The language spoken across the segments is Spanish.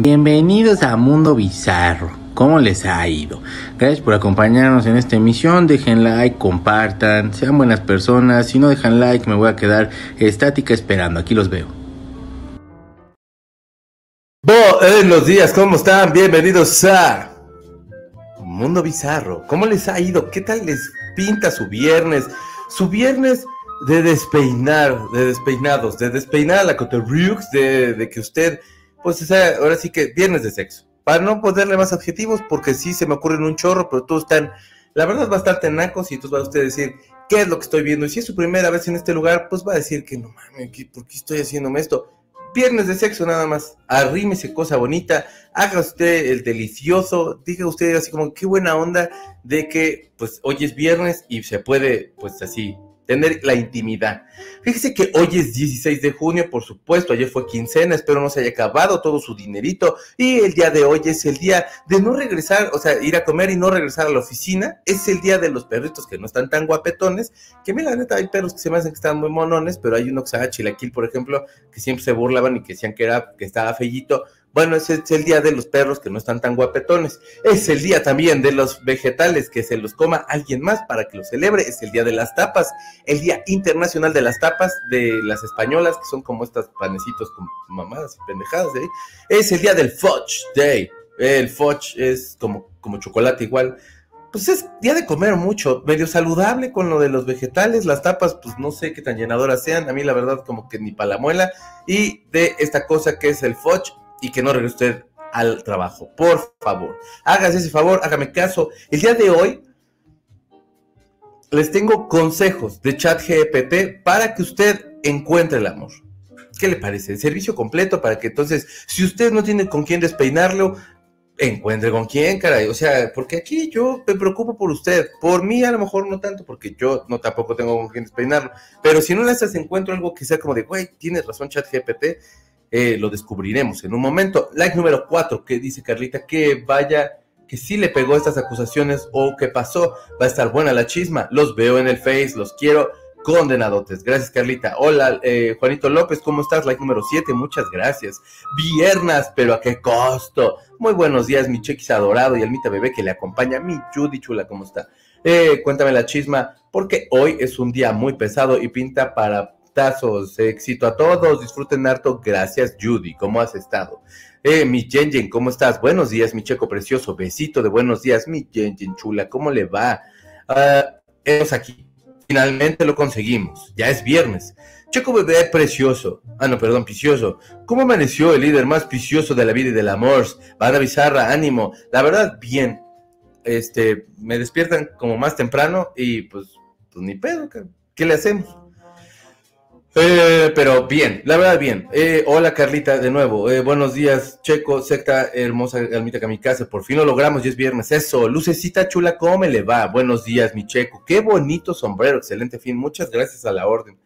Bienvenidos a Mundo Bizarro. ¿Cómo les ha ido? Gracias por acompañarnos en esta emisión. Dejen like, compartan, sean buenas personas. Si no dejan like, me voy a quedar estática esperando. Aquí los veo. Buenos días, ¿cómo están? Bienvenidos a Mundo Bizarro. ¿Cómo les ha ido? ¿Qué tal les pinta su viernes? Su viernes de despeinar, de despeinados, de despeinar la Coterrux, de, de que usted pues ahora sí que viernes de sexo. Para no ponerle más adjetivos, porque sí se me ocurren un chorro, pero todos están, la verdad, bastante nacos y entonces va a usted decir, ¿qué es lo que estoy viendo? Y si es su primera vez en este lugar, pues va a decir que no mames, ¿por qué estoy haciéndome esto? Viernes de sexo nada más, arrímese cosa bonita, haga usted el delicioso, diga usted así como qué buena onda de que pues hoy es viernes y se puede pues así tener la intimidad. Fíjese que hoy es 16 de junio, por supuesto, ayer fue quincena, espero no se haya acabado todo su dinerito y el día de hoy es el día de no regresar, o sea, ir a comer y no regresar a la oficina, es el día de los perritos que no están tan guapetones, que mira, la neta hay perros que se me hacen que están muy monones, pero hay uno que se Chilaquil, por ejemplo, que siempre se burlaban y que decían que era que estaba fellito, bueno, es el día de los perros que no están tan guapetones. Es el día también de los vegetales que se los coma alguien más para que lo celebre. Es el día de las tapas, el día internacional de las tapas de las españolas, que son como estas panecitos con mamadas y pendejadas de ahí. Es el día del Fudge Day. El Fudge es como, como chocolate igual. Pues es día de comer mucho, medio saludable con lo de los vegetales, las tapas, pues no sé qué tan llenadoras sean, a mí la verdad como que ni para la muela, y de esta cosa que es el fudge, y que no regrese usted al trabajo. Por favor, hágase ese favor, hágame caso. El día de hoy les tengo consejos de chat GPT para que usted encuentre el amor. ¿Qué le parece? El servicio completo para que entonces, si usted no tiene con quién despeinarlo, encuentre con quién, caray. O sea, porque aquí yo me preocupo por usted. Por mí a lo mejor no tanto, porque yo no tampoco tengo con quién despeinarlo. Pero si no le haces encuentro algo que sea como de, güey, tienes razón, chat GPT, eh, lo descubriremos en un momento. Like número 4, que dice Carlita que vaya, que sí le pegó estas acusaciones o que pasó. Va a estar buena la chisma. Los veo en el Face, los quiero. Condenadotes. Gracias, Carlita. Hola, eh, Juanito López, ¿cómo estás? Like número 7, muchas gracias. Viernas, pero ¿a qué costo? Muy buenos días, mi chequis adorado y Almita Bebé que le acompaña. Mi Judy Chula, ¿cómo está? Eh, cuéntame la chisma, porque hoy es un día muy pesado y pinta para éxito a todos, disfruten harto, gracias Judy, ¿cómo has estado? Eh, mi Jenjen, ¿cómo estás? Buenos días, mi checo precioso, besito de buenos días, mi Jenjen chula, ¿cómo le va? Uh, aquí, finalmente lo conseguimos, ya es viernes. Checo bebé precioso, ah no, perdón, picioso. ¿Cómo amaneció el líder más picioso de la vida y del amor? Banda bizarra, ánimo. La verdad, bien. Este, me despiertan como más temprano y pues, pues ni pedo, ¿qué le hacemos? Eh, pero bien, la verdad bien. Eh, hola Carlita, de nuevo. Eh, buenos días, Checo, secta hermosa, Almita Kamikaze. Por fin lo logramos, y es viernes. Eso, lucecita chula, ¿cómo me le va? Buenos días, mi Checo. Qué bonito sombrero, excelente fin. Muchas gracias a la orden.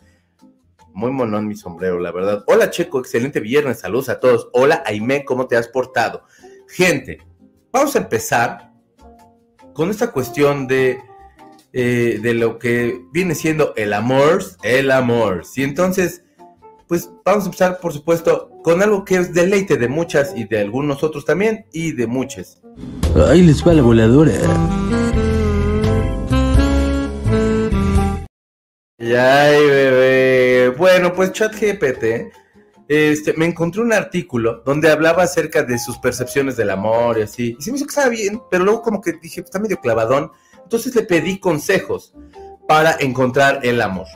Muy monón mi sombrero, la verdad. Hola Checo, excelente viernes. Saludos a todos. Hola Aime, ¿cómo te has portado? Gente, vamos a empezar con esta cuestión de eh, de lo que viene siendo el amor, el amor. Y entonces, pues vamos a empezar, por supuesto, con algo que es deleite de muchas y de algunos otros también y de muchas. Ahí les va la voladora. Ay, bebé. Bueno, pues ChatGPT, este, me encontré un artículo donde hablaba acerca de sus percepciones del amor y así. Y se me hizo que estaba bien, pero luego como que dije, está medio clavadón. Entonces le pedí consejos para encontrar el amor.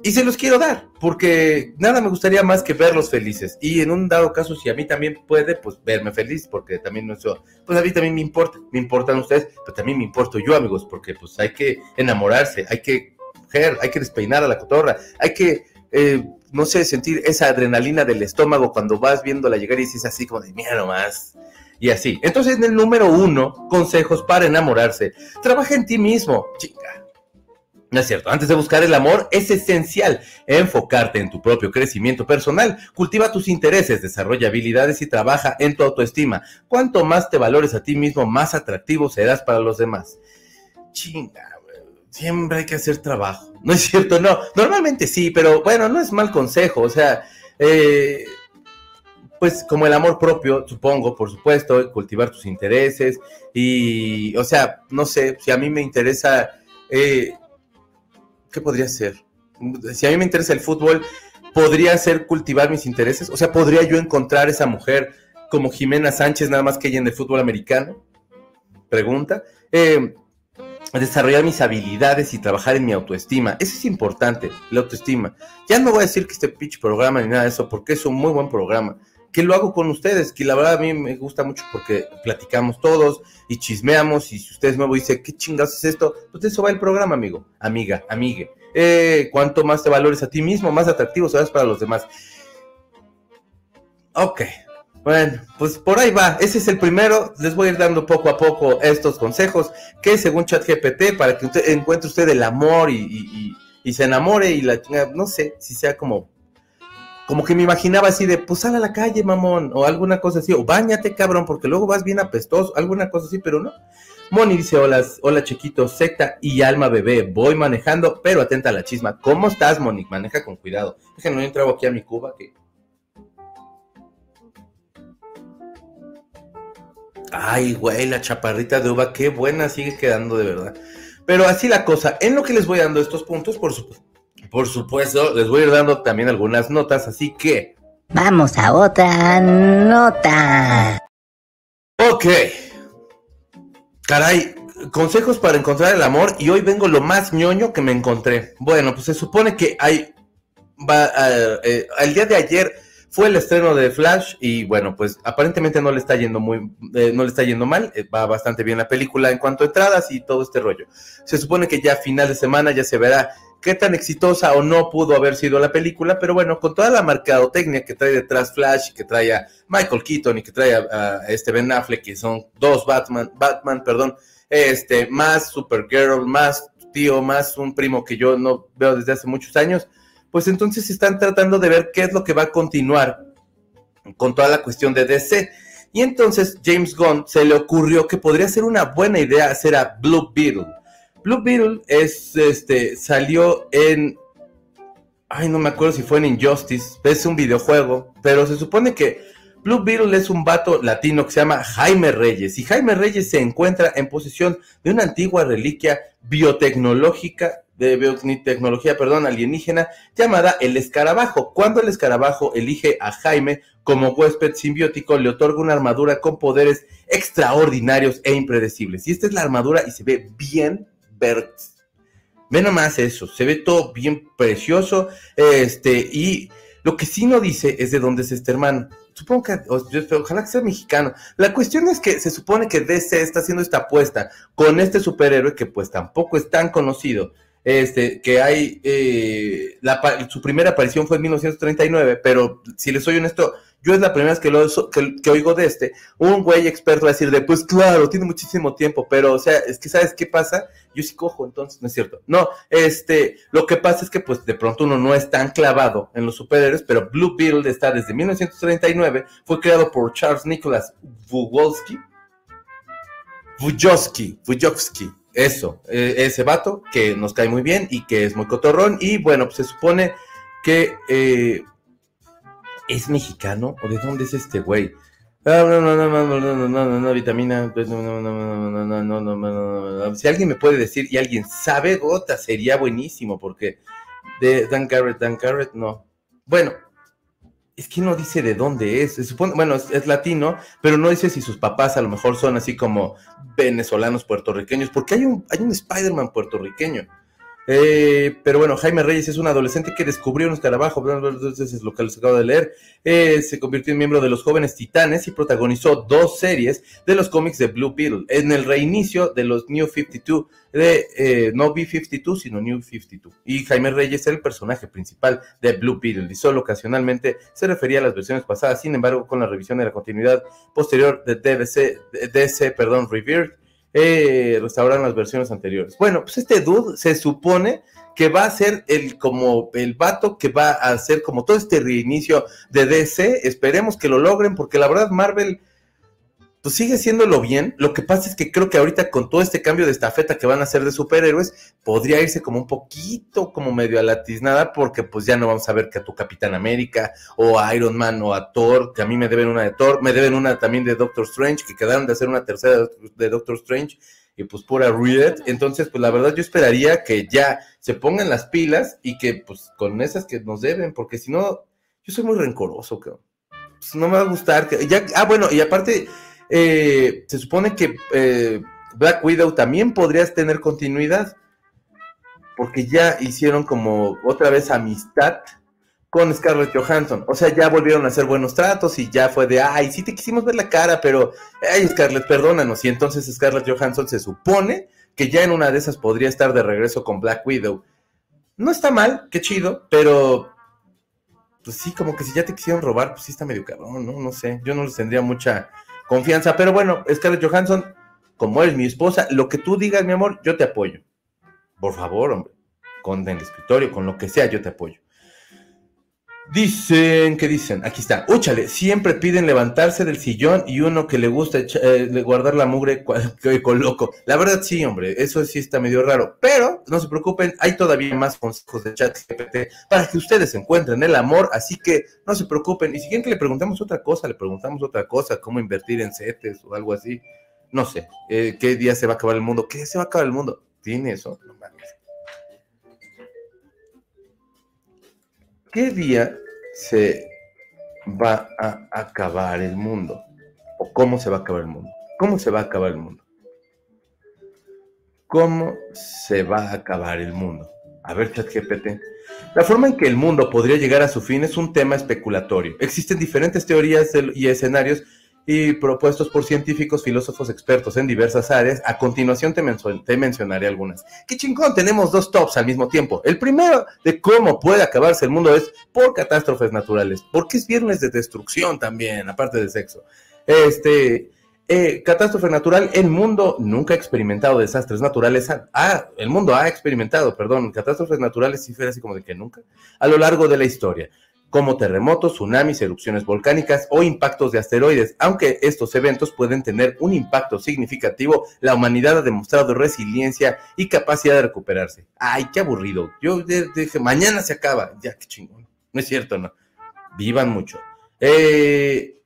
Y se los quiero dar, porque nada me gustaría más que verlos felices. Y en un dado caso, si a mí también puede, pues verme feliz, porque también no eso, pues a mí también me importa, me importan ustedes, pero también me importo yo, amigos, porque pues hay que enamorarse, hay que mujer, hay que despeinar a la cotorra, hay que, eh, no sé, sentir esa adrenalina del estómago cuando vas viéndola llegar y dices así como de, mira nomás, y así. Entonces, en el número uno, consejos para enamorarse. Trabaja en ti mismo. Chinga. No es cierto, antes de buscar el amor es esencial enfocarte en tu propio crecimiento personal, cultiva tus intereses, desarrolla habilidades y trabaja en tu autoestima. Cuanto más te valores a ti mismo, más atractivo serás para los demás. Chinga, siempre hay que hacer trabajo. No es cierto, no. Normalmente sí, pero bueno, no es mal consejo. O sea, eh, pues como el amor propio, supongo, por supuesto, cultivar tus intereses y, o sea, no sé, si a mí me interesa, eh, ¿qué podría ser? Si a mí me interesa el fútbol, ¿podría ser cultivar mis intereses? O sea, ¿podría yo encontrar esa mujer como Jimena Sánchez, nada más que ella en el fútbol americano? Pregunta. Eh, desarrollar mis habilidades y trabajar en mi autoestima. Eso es importante, la autoestima. Ya no voy a decir que este pitch programa ni nada de eso, porque es un muy buen programa. Que lo hago con ustedes, que la verdad a mí me gusta mucho porque platicamos todos y chismeamos. Y si ustedes nuevo dice, ¿qué chingados es esto? Pues eso va el programa, amigo, amiga, amigue. Eh, cuanto más te valores a ti mismo, más atractivo serás para los demás. Ok, bueno, pues por ahí va. Ese es el primero. Les voy a ir dando poco a poco estos consejos que según ChatGPT para que usted encuentre usted el amor y, se enamore y la no sé si sea como como que me imaginaba así de pues sal a la calle, mamón, o alguna cosa así, o bañate, cabrón, porque luego vas bien apestoso, alguna cosa así, pero no. Moni dice, hola, hola chiquito, secta y alma bebé, voy manejando, pero atenta a la chisma. ¿Cómo estás, Moni? Maneja con cuidado. Déjenme, entrar aquí a mi cuba que Ay, güey, la chaparrita de uva, qué buena sigue quedando de verdad. Pero así la cosa, en lo que les voy dando estos puntos, por, por supuesto, les voy a ir dando también algunas notas, así que... Vamos a otra nota. Ok. Caray, consejos para encontrar el amor y hoy vengo lo más ñoño que me encontré. Bueno, pues se supone que hay... Va, uh, eh, el día de ayer fue el estreno de Flash y bueno, pues aparentemente no le está yendo muy, eh, no le está yendo mal, eh, va bastante bien la película en cuanto a entradas y todo este rollo. Se supone que ya a final de semana ya se verá qué tan exitosa o no pudo haber sido la película, pero bueno, con toda la mercadotecnia que trae detrás Flash, que trae a Michael Keaton y que trae a, este Ben Affleck, que son dos Batman, Batman, perdón, este, más Supergirl, más tío, más un primo que yo no veo desde hace muchos años, pues entonces están tratando de ver qué es lo que va a continuar con toda la cuestión de DC. Y entonces James Gunn se le ocurrió que podría ser una buena idea hacer a Blue Beetle. Blue Beetle es, este, salió en, ay, no me acuerdo si fue en Injustice, es un videojuego, pero se supone que Blue Beetle es un vato latino que se llama Jaime Reyes y Jaime Reyes se encuentra en posesión de una antigua reliquia biotecnológica de tecnología, perdón, alienígena, llamada el escarabajo. Cuando el escarabajo elige a Jaime como huésped simbiótico, le otorga una armadura con poderes extraordinarios e impredecibles. Y esta es la armadura y se ve bien Ve nomás eso, se ve todo bien precioso. Este, y lo que sí no dice es de dónde es este hermano. Supongo que, ojalá que sea mexicano. La cuestión es que se supone que DC está haciendo esta apuesta con este superhéroe que pues tampoco es tan conocido este, que hay, eh, su primera aparición fue en 1939, pero si les soy honesto, yo es la primera vez que, lo, que, oigo de este, un güey experto va a decir de, pues claro, tiene muchísimo tiempo, pero, o sea, es que, ¿sabes qué pasa? Yo sí cojo, entonces, no es cierto. No, este, lo que pasa es que, pues, de pronto uno no es tan clavado en los superhéroes, pero Blue Beetle está desde 1939, fue creado por Charles Nicholas Wujowski, Wujowski, Wujowski, eso, e, ese vato que nos cae muy bien y que es muy cotorrón. Y bueno, pues se supone que eh, es mexicano. ¿O de dónde es este güey? No, no, no, no, no, no, no, no, no, vitamina. No, no, no, no, no, no, no, no, Si alguien me puede decir y alguien sabe, gota, sería buenísimo porque de Dan Garrett, Dan Garrett, no. Bueno, es que no dice de dónde es. Supone, bueno, es, latino, pero no dice si sus papás a lo mejor son así como venezolanos puertorriqueños, porque hay un, hay un Spider-Man puertorriqueño. Eh, pero bueno, Jaime Reyes es un adolescente que descubrió un escarabajo, entonces es lo que les acabo de leer. Eh, se convirtió en miembro de los Jóvenes Titanes y protagonizó dos series de los cómics de Blue Beetle. En el reinicio de los New 52, de eh, no B52, sino New 52. Y Jaime Reyes era el personaje principal de Blue Beetle y solo ocasionalmente se refería a las versiones pasadas. Sin embargo, con la revisión de la continuidad posterior de DC, perdón, Revered, eh, restauraron las versiones anteriores. Bueno, pues este dude se supone que va a ser el como el vato que va a hacer como todo este reinicio de DC. Esperemos que lo logren, porque la verdad Marvel pues sigue haciéndolo bien. Lo que pasa es que creo que ahorita con todo este cambio de estafeta que van a hacer de superhéroes, podría irse como un poquito, como medio a la tiznada, porque pues ya no vamos a ver que a tu Capitán América, o a Iron Man, o a Thor, que a mí me deben una de Thor, me deben una también de Doctor Strange, que quedaron de hacer una tercera de Doctor Strange, y pues pura read. Entonces, pues la verdad yo esperaría que ya se pongan las pilas y que pues con esas que nos deben, porque si no, yo soy muy rencoroso, cabrón. Pues no me va a gustar. Que, ya, ah, bueno, y aparte eh, se supone que eh, Black Widow también podrías tener continuidad, porque ya hicieron como otra vez amistad con Scarlett Johansson. O sea, ya volvieron a hacer buenos tratos y ya fue de, ay, sí te quisimos ver la cara, pero, ay, Scarlett, perdónanos. Y entonces Scarlett Johansson se supone que ya en una de esas podría estar de regreso con Black Widow. No está mal, qué chido, pero pues sí, como que si ya te quisieron robar, pues sí está medio cabrón, ¿no? No sé, yo no les tendría mucha confianza. Pero bueno, Scarlett Johansson, como eres mi esposa, lo que tú digas, mi amor, yo te apoyo. Por favor, hombre, con el escritorio, con lo que sea, yo te apoyo. Dicen, ¿qué dicen? Aquí está. Úchale, siempre piden levantarse del sillón y uno que le gusta eh, guardar la mugre con loco. La verdad sí, hombre, eso sí está medio raro. Pero no se preocupen, hay todavía más consejos de chat GPT para que ustedes encuentren el amor, así que no se preocupen. Y si quieren que le preguntamos otra cosa, le preguntamos otra cosa, cómo invertir en CETES o algo así. No sé, eh, ¿qué día se va a acabar el mundo? ¿Qué se va a acabar el mundo? ¿Tiene eso? No mames. ¿Qué día se va a acabar el mundo? ¿O cómo se va a acabar el mundo? ¿Cómo se va a acabar el mundo? ¿Cómo se va a acabar el mundo? A ver, ChatGPT. La forma en que el mundo podría llegar a su fin es un tema especulatorio. Existen diferentes teorías y escenarios y propuestos por científicos, filósofos expertos en diversas áreas. A continuación te, mencionaré algunas. ¡Qué chingón! Tenemos dos tops al mismo tiempo. El primero de cómo puede acabarse el mundo es por catástrofes naturales, porque es viernes de destrucción también, aparte de sexo. Este, eh, catástrofe natural, el mundo nunca ha experimentado desastres naturales. Ah, el mundo ha experimentado, perdón, catástrofes naturales, si fuera así como de que nunca, a lo largo de la historia como terremotos, tsunamis, erupciones volcánicas o impactos de asteroides. Aunque estos eventos pueden tener un impacto significativo, la humanidad ha demostrado resiliencia y capacidad de recuperarse. Ay, qué aburrido. Yo dije, mañana se acaba. Ya, qué chingón. No es cierto, no. Vivan mucho. Eh,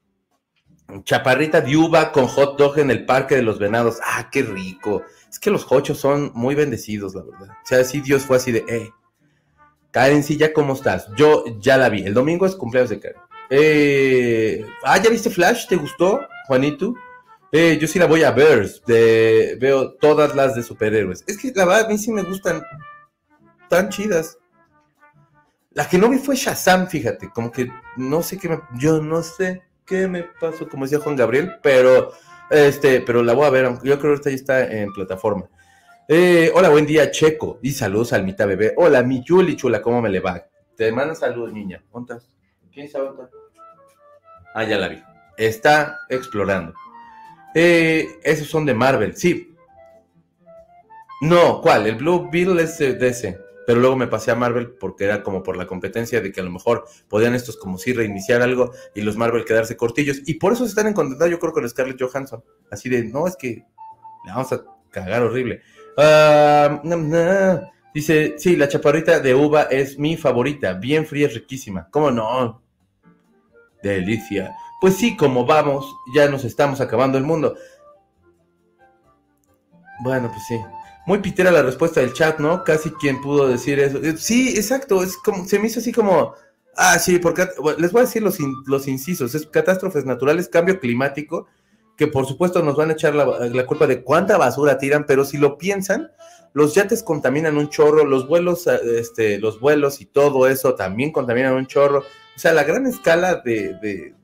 chaparrita de con hot dog en el Parque de los Venados. Ah, qué rico. Es que los hochos son muy bendecidos, la verdad. O sea, si Dios fue así de, eh, Karen, sí, ya cómo estás. Yo ya la vi. El domingo es cumpleaños de Karen. Eh, ah, ¿ya viste Flash? ¿Te gustó, Juanito? Eh, yo sí la voy a ver. Veo todas las de superhéroes. Es que la verdad a mí sí me gustan tan chidas. La que no vi fue Shazam, fíjate. Como que no sé qué me. Yo no sé qué me pasó, como decía Juan Gabriel, pero este, pero la voy a ver. Yo creo que ahorita ya está en plataforma. Eh, hola, buen día, Checo. Y saludos al mitad bebé. Hola, mi Yuli chula, ¿cómo me le va? Te mando saludos, niña. ¿Dónde? ¿Quién sabe Ah, ya la vi. Está explorando. Eh, esos son de Marvel, sí. No, ¿cuál? El Blue Beetle es ese. Pero luego me pasé a Marvel porque era como por la competencia de que a lo mejor podían estos como si reiniciar algo y los Marvel quedarse cortillos. Y por eso se están en yo creo, con Scarlett Johansson. Así de, no, es que le vamos a cagar horrible. Ah, Dice, sí, la chaparrita de uva es mi favorita, bien fría, riquísima. ¿Cómo no? Delicia. Pues sí, como vamos, ya nos estamos acabando el mundo. Bueno, pues sí. Muy pitera la respuesta del chat, ¿no? Casi quien pudo decir eso. Eh, sí, exacto, es como, se me hizo así como, ah, sí, porque les voy a decir los, los incisos, es catástrofes naturales, cambio climático, que por supuesto nos van a echar la, culpa de cuánta basura tiran, pero si lo piensan, los yates contaminan un chorro, los vuelos, este, los vuelos y todo eso también contaminan un chorro. O sea, la gran escala de,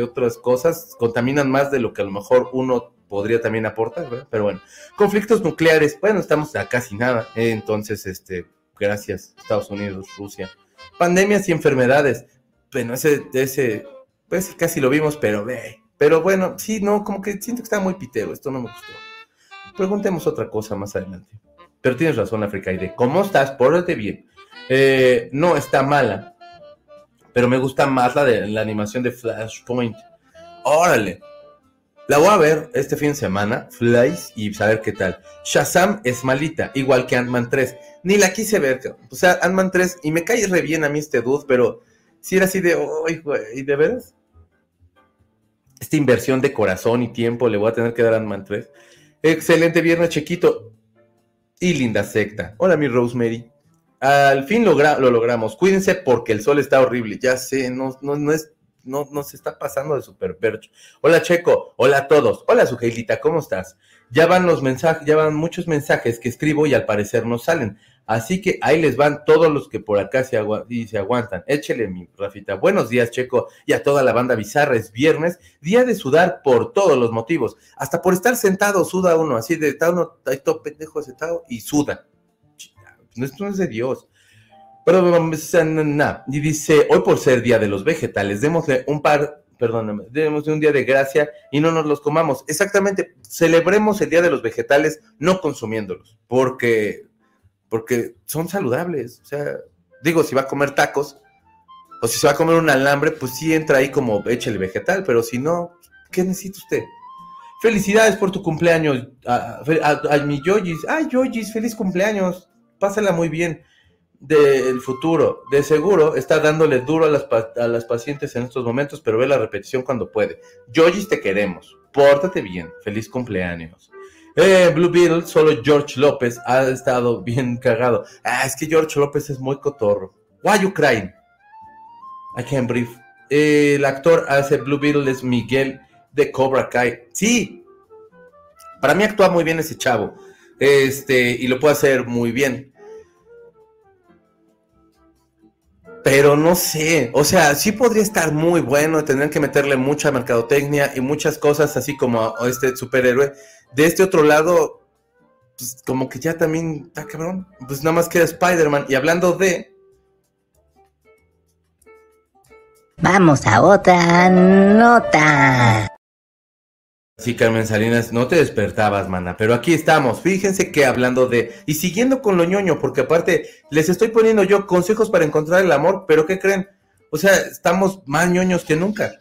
otras cosas contaminan más de lo que a lo mejor uno podría también aportar, ¿verdad? Pero bueno, conflictos nucleares, bueno, estamos a casi nada, ¿eh? entonces, este, gracias, Estados Unidos, Rusia. Pandemias y enfermedades, bueno, ese, ese, pues casi lo vimos, pero ve, pero bueno, sí, no, como que siento que está muy pitero, esto no me gustó. Preguntemos otra cosa más adelante. Pero tienes razón, África, de cómo estás, pórtate bien. Eh, no, está mala, pero me gusta más la de la animación de Flashpoint. Órale. La voy a ver este fin de semana, Flies, y saber qué tal. Shazam es malita, igual que Ant-Man 3. Ni la quise ver. O sea, Ant-Man 3, y me cae re bien a mí este dude, pero si era así de, uy, güey, ¿de veras? Esta inversión de corazón y tiempo le voy a tener que dar a Ant-Man 3. Excelente viernes, chiquito. Y linda secta. Hola, mi Rosemary. Al fin lo logramos. Cuídense porque el sol está horrible. Ya sé, no, no, no es no, no se está pasando de super percho. Hola Checo, hola a todos, hola Sujeilita, ¿cómo estás? Ya van los mensajes, ya van muchos mensajes que escribo y al parecer no salen. Así que ahí les van todos los que por acá se, y se aguantan. Échele mi Rafita. Buenos días, Checo, y a toda la banda bizarra. Es viernes, día de sudar por todos los motivos. Hasta por estar sentado suda uno, así de está uno, ahí todo pendejo sentado y suda. Esto no es de Dios. Pero, y dice, hoy por ser Día de los Vegetales, démosle un par, perdóname, démosle un día de gracia y no nos los comamos. Exactamente, celebremos el Día de los Vegetales no consumiéndolos, porque, porque son saludables. O sea, digo, si va a comer tacos o si se va a comer un alambre, pues sí entra ahí como échele vegetal, pero si no, ¿qué necesita usted? Felicidades por tu cumpleaños a, mi Yojis. Ay, Yojis, feliz cumpleaños. Pásala muy bien del futuro. De seguro está dándole duro a las, a las pacientes en estos momentos, pero ve la repetición cuando puede. Yoyis, te queremos. Pórtate bien. Feliz cumpleaños. Eh, Blue Beetle, solo George López ha estado bien cagado. Ah, es que George López es muy cotorro. Why you crying? I can't breathe. el actor hace Blue Beetle es Miguel de Cobra Kai. Sí, para mí actúa muy bien ese chavo. Este, y lo puede hacer muy bien. Pero no sé, o sea, sí podría estar muy bueno, tener que meterle mucha mercadotecnia y muchas cosas así como este superhéroe. De este otro lado, pues como que ya también está cabrón, pues nada más queda Spider-Man. Y hablando de... Vamos a otra nota. Sí, Carmen Salinas, no te despertabas, mana, pero aquí estamos. Fíjense que hablando de. Y siguiendo con lo ñoño, porque aparte les estoy poniendo yo consejos para encontrar el amor, pero ¿qué creen? O sea, estamos más ñoños que nunca.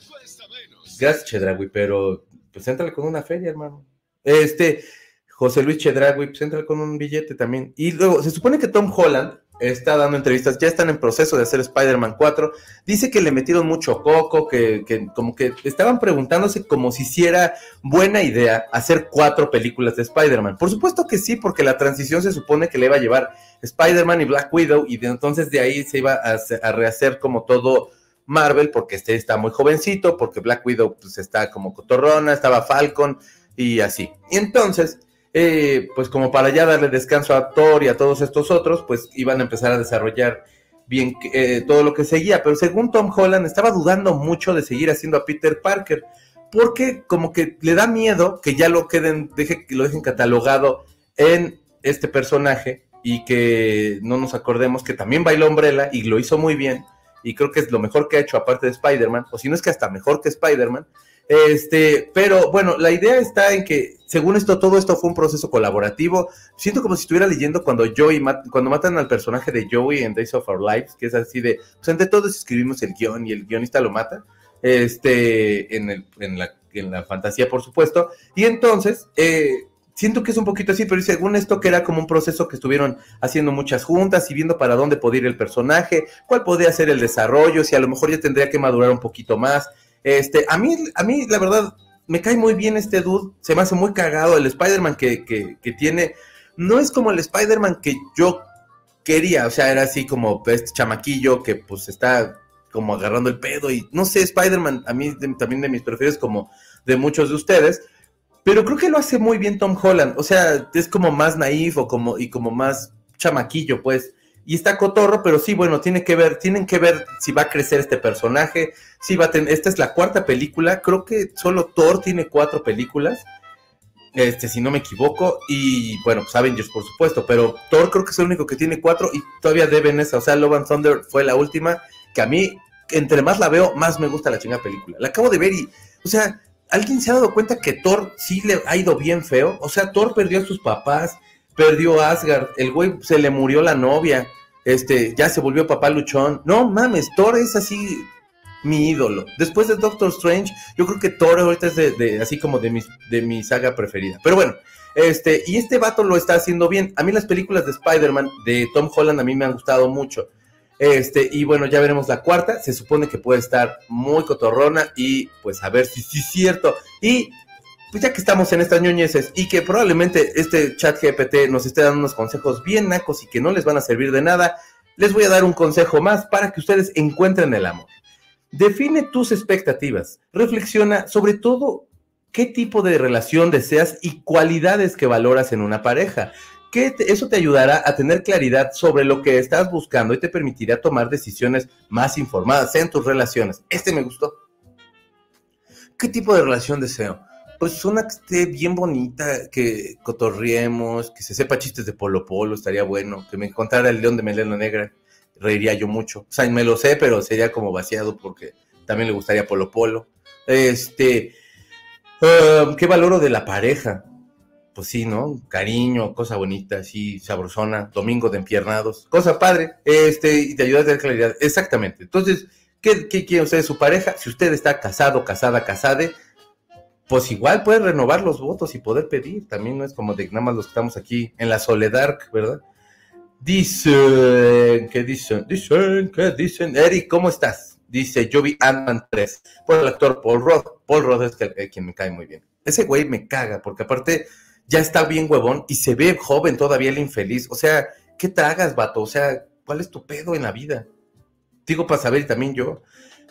Gracias, Chedragui, pero pues éntrale con una feria, hermano. Este, José Luis Chedragui, pues éntrale con un billete también. Y luego, se supone que Tom Holland está dando entrevistas, ya están en proceso de hacer Spider-Man 4. Dice que le metieron mucho coco, que, como que estaban preguntándose como si hiciera buena idea hacer cuatro películas de Spider-Man. Por supuesto que sí, porque la transición se supone que le iba a llevar Spider-Man y Black Widow, y de entonces de ahí se iba a, rehacer como todo Marvel, porque este está muy jovencito, porque Black Widow pues está como cotorrona, estaba Falcon y así. Y entonces eh, pues como para ya darle descanso a Thor y a todos estos otros, pues iban a empezar a desarrollar bien eh, todo lo que seguía. Pero según Tom Holland, estaba dudando mucho de seguir haciendo a Peter Parker, porque como que le da miedo que ya lo queden, deje, que lo dejen catalogado en este personaje y que no nos acordemos que también bailó Umbrella y lo hizo muy bien. Y creo que es lo mejor que ha hecho aparte de Spider-Man, o si no es que hasta mejor que Spider-Man. Este, pero bueno, la idea está en que, según esto, todo esto fue un proceso colaborativo. Siento como si estuviera leyendo cuando Joey, cuando matan al personaje de Joey en Days of Our Lives, que es así de, pues entre todos escribimos el guion y el guionista lo mata, este, en, el, en, la, en la fantasía, por supuesto. Y entonces, eh, siento que es un poquito así, pero según esto que era como un proceso que estuvieron haciendo muchas juntas y viendo para dónde podía ir el personaje, cuál podría ser el desarrollo, si a lo mejor ya tendría que madurar un poquito más. Este, a mí, a mí, la verdad, me cae muy bien este dude. Se me hace muy cagado. El Spider-Man que, que, tiene. No es como el Spider-Man que yo quería. O sea, era así como este chamaquillo que pues está como agarrando el pedo. Y no sé, Spider-Man, a mí también de mis preferidos, como de muchos de ustedes. Pero creo que lo hace muy bien Tom Holland. O sea, es como más naif o como, y como más chamaquillo, pues y está cotorro, pero sí, bueno, tiene que ver, tienen que ver si va a crecer este personaje, si va a tener, esta es la cuarta película, creo que solo Thor tiene cuatro películas, este, si no me equivoco, y bueno, pues Avengers por supuesto, pero Thor creo que es el único que tiene cuatro y todavía deben esa, o sea, Love and Thunder fue la última, que a mí, entre más la veo, más me gusta la chingada película. La acabo de ver y, o sea, ¿alguien se ha dado cuenta que Thor sí le ha ido bien feo? O sea, Thor perdió a sus papás, perdió Asgard, el güey se le murió la novia, este, ya se volvió papá luchón. No mames, Thor es así, mi ídolo. Después de Doctor Strange, yo creo que Thor ahorita es de, así como de mi, de mi saga preferida. Pero bueno, este, y este vato lo está haciendo bien. A mí las películas de Spider-Man de Tom Holland a mí me han gustado mucho. Este, y bueno, ya veremos la cuarta. Se supone que puede estar muy cotorrona y pues a ver si es cierto. Y pues ya que estamos en estas ñoñeces y que probablemente este chat GPT nos esté dando unos consejos bien nacos y que no les van a servir de nada, les voy a dar un consejo más para que ustedes encuentren el amor. Define tus expectativas. Reflexiona sobre todo qué tipo de relación deseas y cualidades que valoras en una pareja. Que eso te ayudará a tener claridad sobre lo que estás buscando y te permitirá tomar decisiones más informadas en tus relaciones. Este me gustó. ¿Qué tipo de relación deseo? Pues una que esté bien bonita, que cotorriemos, que se sepa chistes de Polo Polo, estaría bueno. Que me contara el león de Melena Negra, reiría yo mucho. O sea, me lo sé, pero sería como vaciado porque también le gustaría Polo Polo. Este, um, ¿qué valoro de la pareja? Pues sí, ¿no? Cariño, cosa bonita, así, sabrosona, domingo de empiernados, cosa padre, este, y te ayuda a tener claridad. Exactamente. Entonces, ¿qué, qué quiere usted de su pareja? Si usted está casado, casada, casade, pues igual puede renovar los votos y poder pedir. También no es como de nada más los que estamos aquí en la soledad, ¿verdad? Dicen, ¿qué dicen? Dicen, ¿qué dicen? Eric, ¿cómo estás? Dice, yo vi Ant-Man 3 por el actor Paul Roth. Paul Roth es que, quien me cae muy bien. Ese güey me caga, porque aparte ya está bien huevón y se ve joven todavía el infeliz. O sea, ¿qué te hagas, vato? O sea, ¿cuál es tu pedo en la vida? Digo para saber y también yo.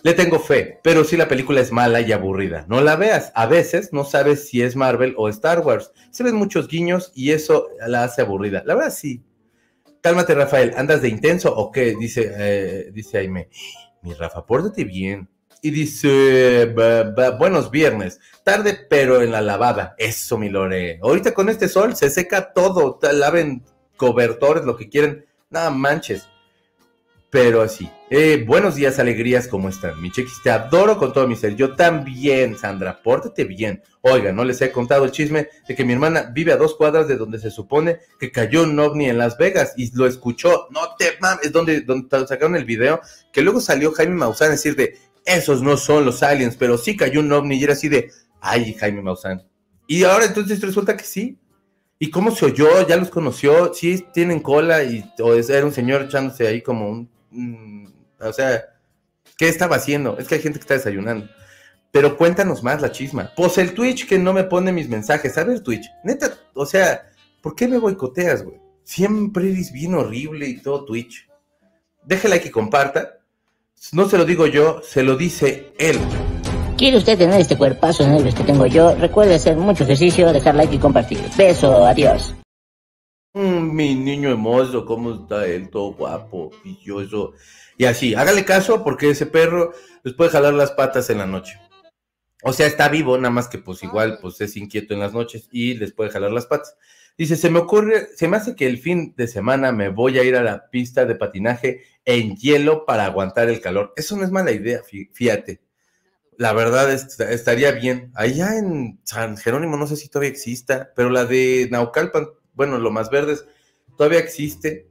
Le tengo fe, pero si la película es mala y aburrida, no la veas. A veces no sabes si es Marvel o Star Wars. Se ven muchos guiños y eso la hace aburrida. La verdad sí. Cálmate, Rafael. ¿Andas de intenso o qué? Dice, eh, dice Aime. Mi Rafa, pórtate bien. Y dice, buenos viernes. Tarde, pero en la lavada. Eso, mi Lore. Ahorita con este sol se seca todo. Laven cobertores, lo que quieren. Nada manches pero así. Eh, buenos días, alegrías, ¿cómo están? Mi chequis, te adoro con todo mi ser. Yo también, Sandra, pórtate bien. Oiga, no les he contado el chisme de que mi hermana vive a dos cuadras de donde se supone que cayó un ovni en Las Vegas y lo escuchó. No te mames, es donde, donde sacaron el video, que luego salió Jaime Maussan a decir de, esos no son los aliens, pero sí cayó un ovni y era así de, ay, Jaime Maussan. Y ahora entonces resulta que sí. ¿Y cómo se oyó? ¿Ya los conoció? ¿Sí tienen cola? Y, o era un señor echándose ahí como un o sea, ¿qué estaba haciendo? Es que hay gente que está desayunando. Pero cuéntanos más la chisma. Pues el Twitch que no me pone mis mensajes. A ver, Twitch, neta, o sea, ¿por qué me boicoteas, güey? Siempre eres bien horrible y todo Twitch. Déjela que comparta. No se lo digo yo, se lo dice él. ¿Quiere usted tener este cuerpazo negro que tengo yo? Recuerde hacer mucho ejercicio, dejar like y compartir. Beso, adiós. Mm, mi niño hermoso, ¿cómo está él? Todo guapo, pilloso. Y así, hágale caso porque ese perro les puede jalar las patas en la noche. O sea, está vivo, nada más que pues igual pues es inquieto en las noches y les puede jalar las patas. Dice, se me ocurre, se me hace que el fin de semana me voy a ir a la pista de patinaje en hielo para aguantar el calor. Eso no es mala idea, fíjate. La verdad estaría bien. Allá en San Jerónimo no sé si todavía exista, pero la de Naucalpan bueno, lo más verdes, todavía existe.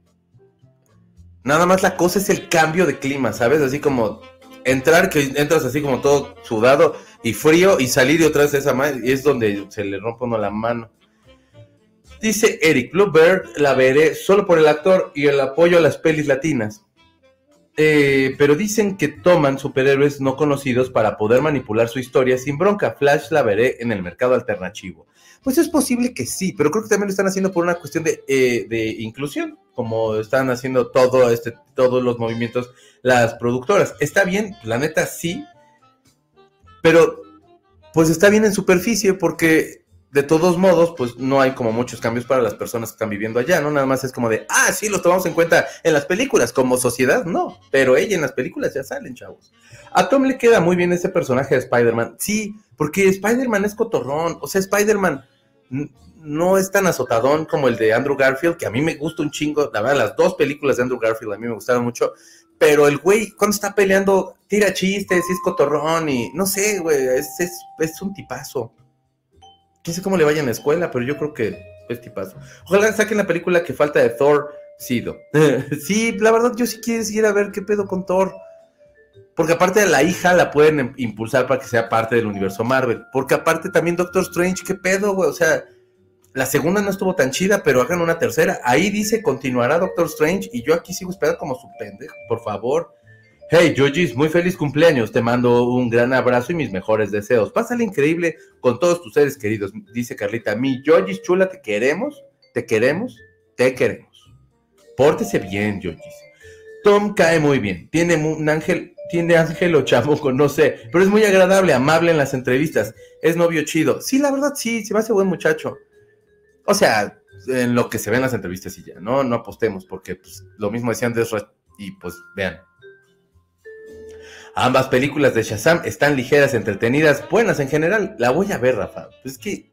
Nada más la cosa es el cambio de clima, ¿sabes? Así como entrar, que entras así como todo sudado y frío y salir y otra vez esa y es donde se le rompe uno la mano. Dice Eric Bluebird, la veré solo por el actor y el apoyo a las pelis latinas. Eh, pero dicen que toman superhéroes no conocidos para poder manipular su historia sin bronca. Flash la veré en el mercado alternativo. Pues es posible que sí, pero creo que también lo están haciendo por una cuestión de, eh, inclusión, como están haciendo todo este, todos los movimientos las productoras. Está bien, la neta sí, pero pues está bien en superficie porque de todos modos, pues no hay como muchos cambios para las personas que están viviendo allá, ¿no? Nada más es como de, ah, sí, los tomamos en cuenta en las películas, como sociedad, no, pero ella en las películas ya salen, chavos. A Tom le queda muy bien ese personaje de Spider-Man, sí, porque Spider-Man es cotorrón, o sea, Spider-Man no es tan azotadón como el de Andrew Garfield, que a mí me gusta un chingo, la verdad, las dos películas de Andrew Garfield a mí me gustaron mucho, pero el güey cuando está peleando tira chistes es cotorrón y no sé, güey, es, es, un tipazo. No sé cómo le vaya en la escuela, pero yo creo que es tipazo. Ojalá saquen la película que falta de Thor, Sido. sí, la verdad yo sí quiero a ver qué pedo con Thor. Porque aparte la hija la pueden em- impulsar para que sea parte del universo Marvel. Porque aparte también Doctor Strange, ¿qué pedo, güey? O sea, la segunda no estuvo tan chida, pero hagan una tercera. Ahí dice continuará Doctor Strange y yo aquí sigo esperando como su pendejo, por favor. Hey, Yojis, muy feliz cumpleaños. Te mando un gran abrazo y mis mejores deseos. Pásale increíble con todos tus seres queridos, dice Carlita. Mi Yojis chula, te queremos, te queremos, te queremos. Pórtese bien, Yojis. Tom cae muy bien. Tiene un ángel, tiene ángel o chamuco, no sé. Pero es muy agradable, amable en las entrevistas. Es novio chido. Sí, la verdad, sí, se me hace buen muchacho. O sea, en lo que se ve en las entrevistas y ya, no, no apostemos, porque pues, lo mismo decían de y pues vean. Ambas películas de Shazam están ligeras, entretenidas, buenas en general. La voy a ver, Rafa. Es que.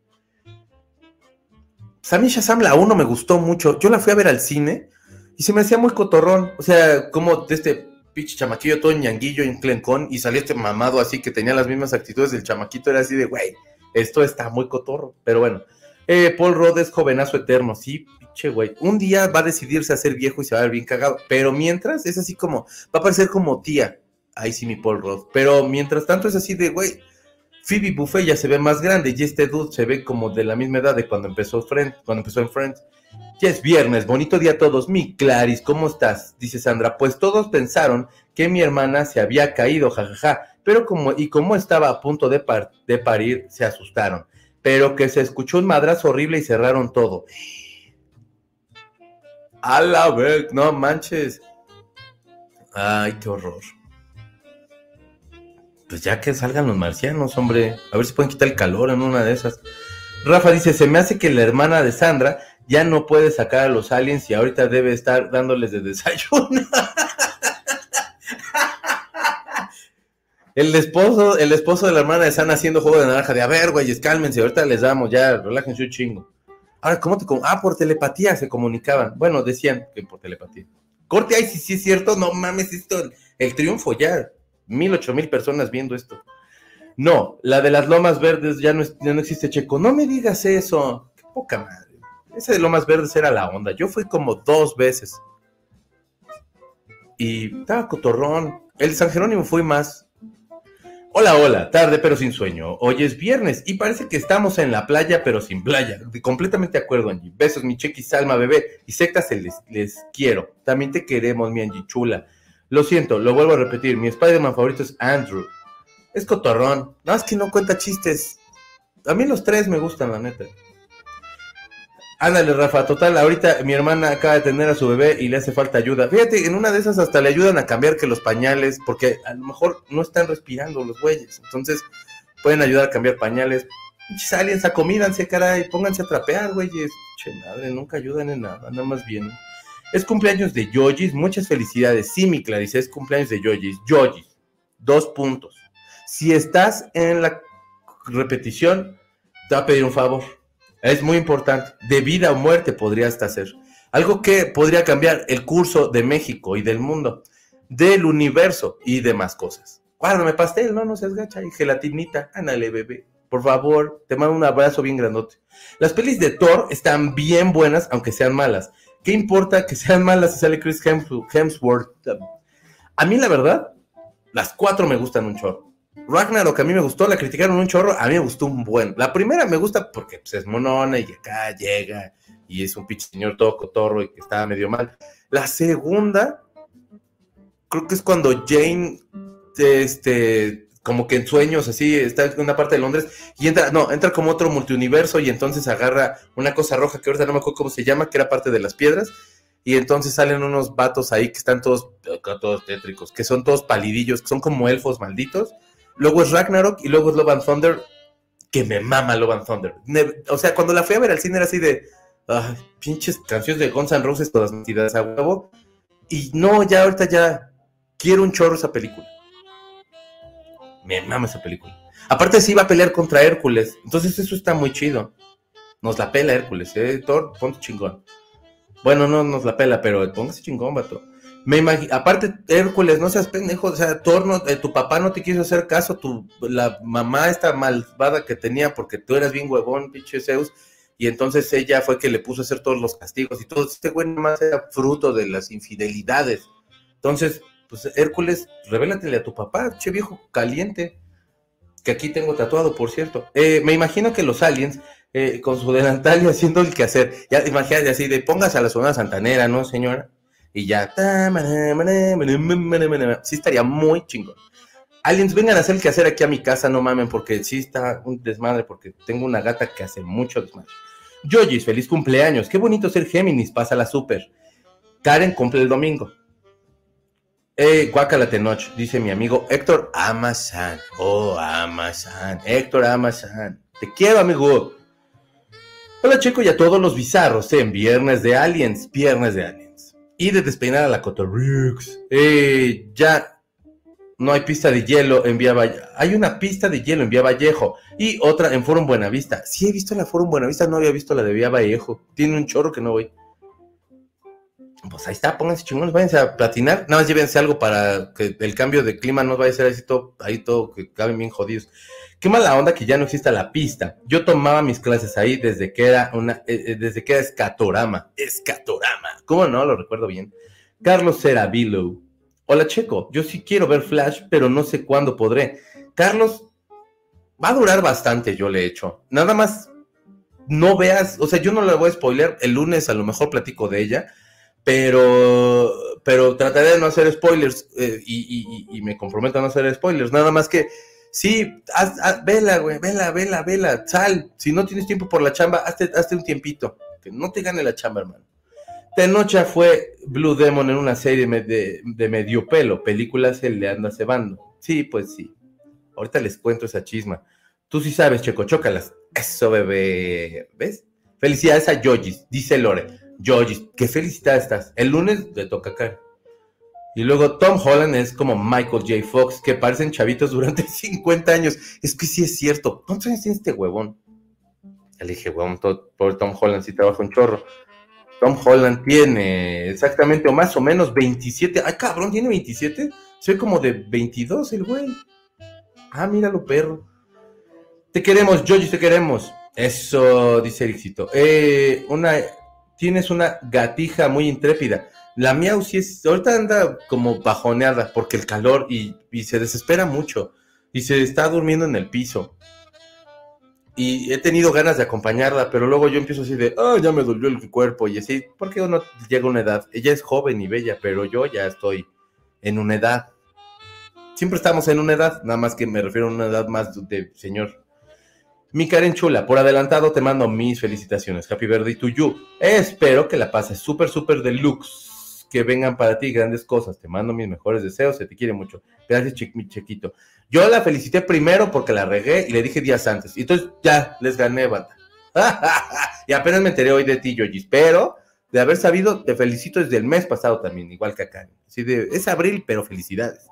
Pues a mí Shazam la 1 me gustó mucho. Yo la fui a ver al cine y se me hacía muy cotorrón. O sea, como de este pinche chamaquillo todo ñanguillo y un clencón y salía este mamado así que tenía las mismas actitudes del chamaquito. Era así de, güey, esto está muy cotorro. Pero bueno. Eh, Paul Rudd es jovenazo eterno, sí, pinche güey. Un día va a decidirse a ser viejo y se va a ver bien cagado. Pero mientras es así como, va a parecer como tía. Ahí sí, mi Paul Rudd. Pero mientras tanto es así de, güey, Phoebe Buffet ya se ve más grande y este dude se ve como de la misma edad de cuando empezó Friends, cuando empezó en Friends. Ya es viernes, bonito día a todos. Mi Claris, ¿cómo estás? Dice Sandra. Pues todos pensaron que mi hermana se había caído, jajaja. Pero como, y como estaba a punto de, de parir, se asustaron. Pero que se escuchó un madrazo horrible y cerraron todo. A la vez, no manches. Ay, qué horror. Pues ya que salgan los marcianos, hombre. A ver si pueden quitar el calor en una de esas. Rafa dice, se me hace que la hermana de Sandra ya no puede sacar a los aliens y ahorita debe estar dándoles de desayuno. El esposo, el esposo de la hermana de Sandra haciendo juego de naranja de a ver, güeyes, cálmense, ahorita les damos, ya, relájense un chingo. Ahora, ¿cómo te Ah, por telepatía se comunicaban. Bueno, decían que por telepatía. Corte, ay, si sí es cierto, no mames, esto, el triunfo ya. Mil, ocho mil personas viendo esto. No, la de las lomas verdes ya no, ya no existe, Checo. No me digas eso. Qué poca madre. Ese de lomas verdes era la onda. Yo fui como dos veces. Y estaba cotorrón. El San Jerónimo fui más. Hola, hola, tarde pero sin sueño. Hoy es viernes y parece que estamos en la playa pero sin playa. Completamente de acuerdo, Angie. Besos, mi chequi, Salma, bebé. Y sectas se les, les quiero. También te queremos, mi Angie chula. Lo siento, lo vuelvo a repetir. Mi Spider-Man favorito es Andrew. Es cotorrón. No, es que no cuenta chistes. A mí los tres me gustan, la neta. Ándale, Rafa, total, ahorita mi hermana acaba de tener a su bebé y le hace falta ayuda. Fíjate, en una de esas hasta le ayudan a cambiar que los pañales, porque a lo mejor no están respirando los güeyes. Entonces, pueden ayudar a cambiar pañales. Pinches aliens, acomídanse, caray, pónganse a trapear, güeyes. Che madre, nunca ayudan en nada, nada más bien. Es cumpleaños de Yojis, muchas felicidades. Sí, mi Clarice, es cumpleaños de Yojis. Yojis, dos puntos. Si estás en la repetición, te va a pedir un favor. Es muy importante. De vida o muerte podría hasta ser. Algo que podría cambiar el curso de México y del mundo, del universo y demás cosas. Guárdame pastel, no, no seas gacha y gelatinita. Ándale, bebé. Por favor, te mando un abrazo bien grandote. Las pelis de Thor están bien buenas, aunque sean malas. ¿Qué importa que sean malas si sale Chris Hems- Hemsworth? A mí, la verdad, las cuatro me gustan un chorro. Ragnarok a mí me gustó, la criticaron un chorro, a mí me gustó un buen. La primera me gusta porque pues, es monona y acá llega y es un pinche señor todo cotorro y que estaba medio mal. La segunda, creo que es cuando Jane, este, como que en sueños así, está en una parte de Londres y entra, no, entra como otro multiuniverso y entonces agarra una cosa roja que ahorita no me acuerdo cómo se llama, que era parte de las piedras. Y entonces salen unos vatos ahí que están todos, todos tétricos, que son todos palidillos, que son como elfos malditos. Luego es Ragnarok y luego es Love and Thunder, que me mama Love and Thunder. O sea, cuando la fui a ver al cine era así de, ay, pinches canciones de Guns N' Roses todas metidas a huevo. Y no, ya ahorita ya quiero un chorro esa película. Me mama esa película. Aparte sí va a pelear contra Hércules, entonces eso está muy chido. Nos la pela Hércules, eh, Thor, ponte chingón. Bueno, no nos la pela, pero póngase chingón, vato. Me imagino, aparte, Hércules, no seas pendejo, o sea, Thor no- eh, tu papá no te quiso hacer caso, tu, la mamá esta malvada que tenía porque tú eras bien huevón, pinche Zeus, y entonces ella fue que le puso a hacer todos los castigos y todo, este güey más era fruto de las infidelidades. Entonces, pues Hércules, revélatele a tu papá, che viejo caliente, que aquí tengo tatuado, por cierto. Eh, me imagino que los aliens, eh, con su delantal y haciendo el quehacer, ya imagínate así, de pongas a la zona santanera, ¿no, señora? Y ya, sí estaría muy chingón. Aliens, vengan a hacer el quehacer aquí a mi casa, no mamen, porque sí está un desmadre, porque tengo una gata que hace mucho desmadre. Yojis, feliz cumpleaños. Qué bonito ser Géminis, pasa la super. Karen cumple el domingo. Eh, guacala Tenoch, dice mi amigo Héctor Amazan. Oh, Amazan. Héctor Amazan. Te quiero, amigo. Hola, chico, y a todos los bizarros en Viernes de Aliens. Viernes de Aliens. Y de despeinar a la Cotorrix. Eh, ya no hay pista de hielo en Vía Vallejo. Hay una pista de hielo en Vía Vallejo y otra en Forum Buenavista. Sí he visto la Forum Buenavista, no había visto la de Vía Vallejo. Tiene un chorro que no voy. Pues ahí está, pónganse chingones, váyanse a platinar. Nada más llévense algo para que el cambio de clima no vaya a ser así todo, ahí todo, que caben bien jodidos. Qué mala onda que ya no exista la pista. Yo tomaba mis clases ahí desde que era una, eh, eh, desde que era escatorama. Escatorama. ¿Cómo no? Lo recuerdo bien. Carlos Ceravilo Hola Checo, yo sí quiero ver Flash, pero no sé cuándo podré. Carlos, va a durar bastante, yo le he hecho. Nada más no veas, o sea, yo no le voy a spoiler, el lunes a lo mejor platico de ella, pero, pero trataré de no hacer spoilers eh, y, me comprometo a no hacer spoilers. Nada más que, sí, vela, güey, vela, vela, vela, sal. Si no tienes tiempo por la chamba, hazte, hazte un tiempito, que no te gane la chamba, hermano. Tenocha fue Blue Demon en una serie de, de medio pelo, películas el le anda cebando. Sí, pues sí. Ahorita les cuento esa chisma. Tú sí sabes, Checo, chócalas. Eso, bebé. ¿Ves? Felicidades a Yojis, dice Lore. Yojis, qué felicidad estás. El lunes le toca acá. Y luego Tom Holland es como Michael J. Fox, que parecen chavitos durante 50 años. Es que sí es cierto. ¿Cuántos años tiene este huevón? Le dije, huevón, por Tom Holland sí trabaja un chorro. Tom Holland tiene exactamente o más o menos 27. Ay, cabrón, ¿tiene 27? Soy como de 22 el güey. Ah, míralo, perro. Te queremos, Joji, te queremos. Eso, dice Ericito. Eh, una, tienes una gatija muy intrépida. La miau sí es, ahorita anda como bajoneada porque el calor y, se desespera mucho. Y se está durmiendo en el piso y he tenido ganas de acompañarla, pero luego yo empiezo así de, ah, ya me dolió el cuerpo y así, porque uno llega a una edad, ella es joven y bella, pero yo ya estoy en una edad. Siempre estamos en una edad, nada más que me refiero a una edad más de señor. Mi Karen Chula, por adelantado te mando mis felicitaciones. Happy birthday to you. Espero que la pases súper, súper deluxe que vengan para ti grandes cosas. Te mando mis mejores deseos, se te quiere mucho. Gracias, mi chequito. Yo la felicité primero porque la regué y le dije días antes. Y entonces ya les gané, banda. y apenas me enteré hoy de ti, Yoyis. Pero de haber sabido, te felicito desde el mes pasado también, igual que acá. es abril, pero felicidades.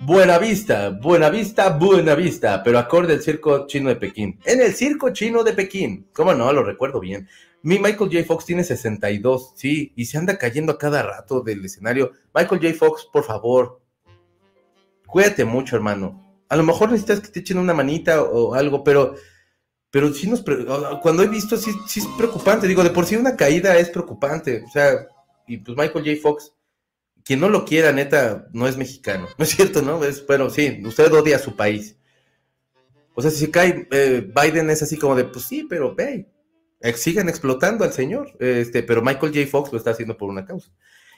Buena vista, buena vista, buena vista, pero acorde al circo chino de Pekín. En el circo chino de Pekín. ¿Cómo no? Lo recuerdo bien. Mi Michael J. Fox tiene 62, sí, y se anda cayendo a cada rato del escenario. Michael J. Fox, por favor, cuídate mucho, hermano. A lo mejor necesitas que te echen una manita o algo, pero, pero sí nos, cuando he visto, sí, sí es preocupante. Digo, de por sí una caída es preocupante. O sea, y pues Michael J. Fox, quien no lo quiera, neta, no es mexicano. No es cierto, ¿no? Es, bueno, sí, usted odia a su país. O sea, si cae eh, Biden es así como de, pues sí, pero ve, sigan explotando al señor, este, pero Michael J. Fox lo está haciendo por una causa.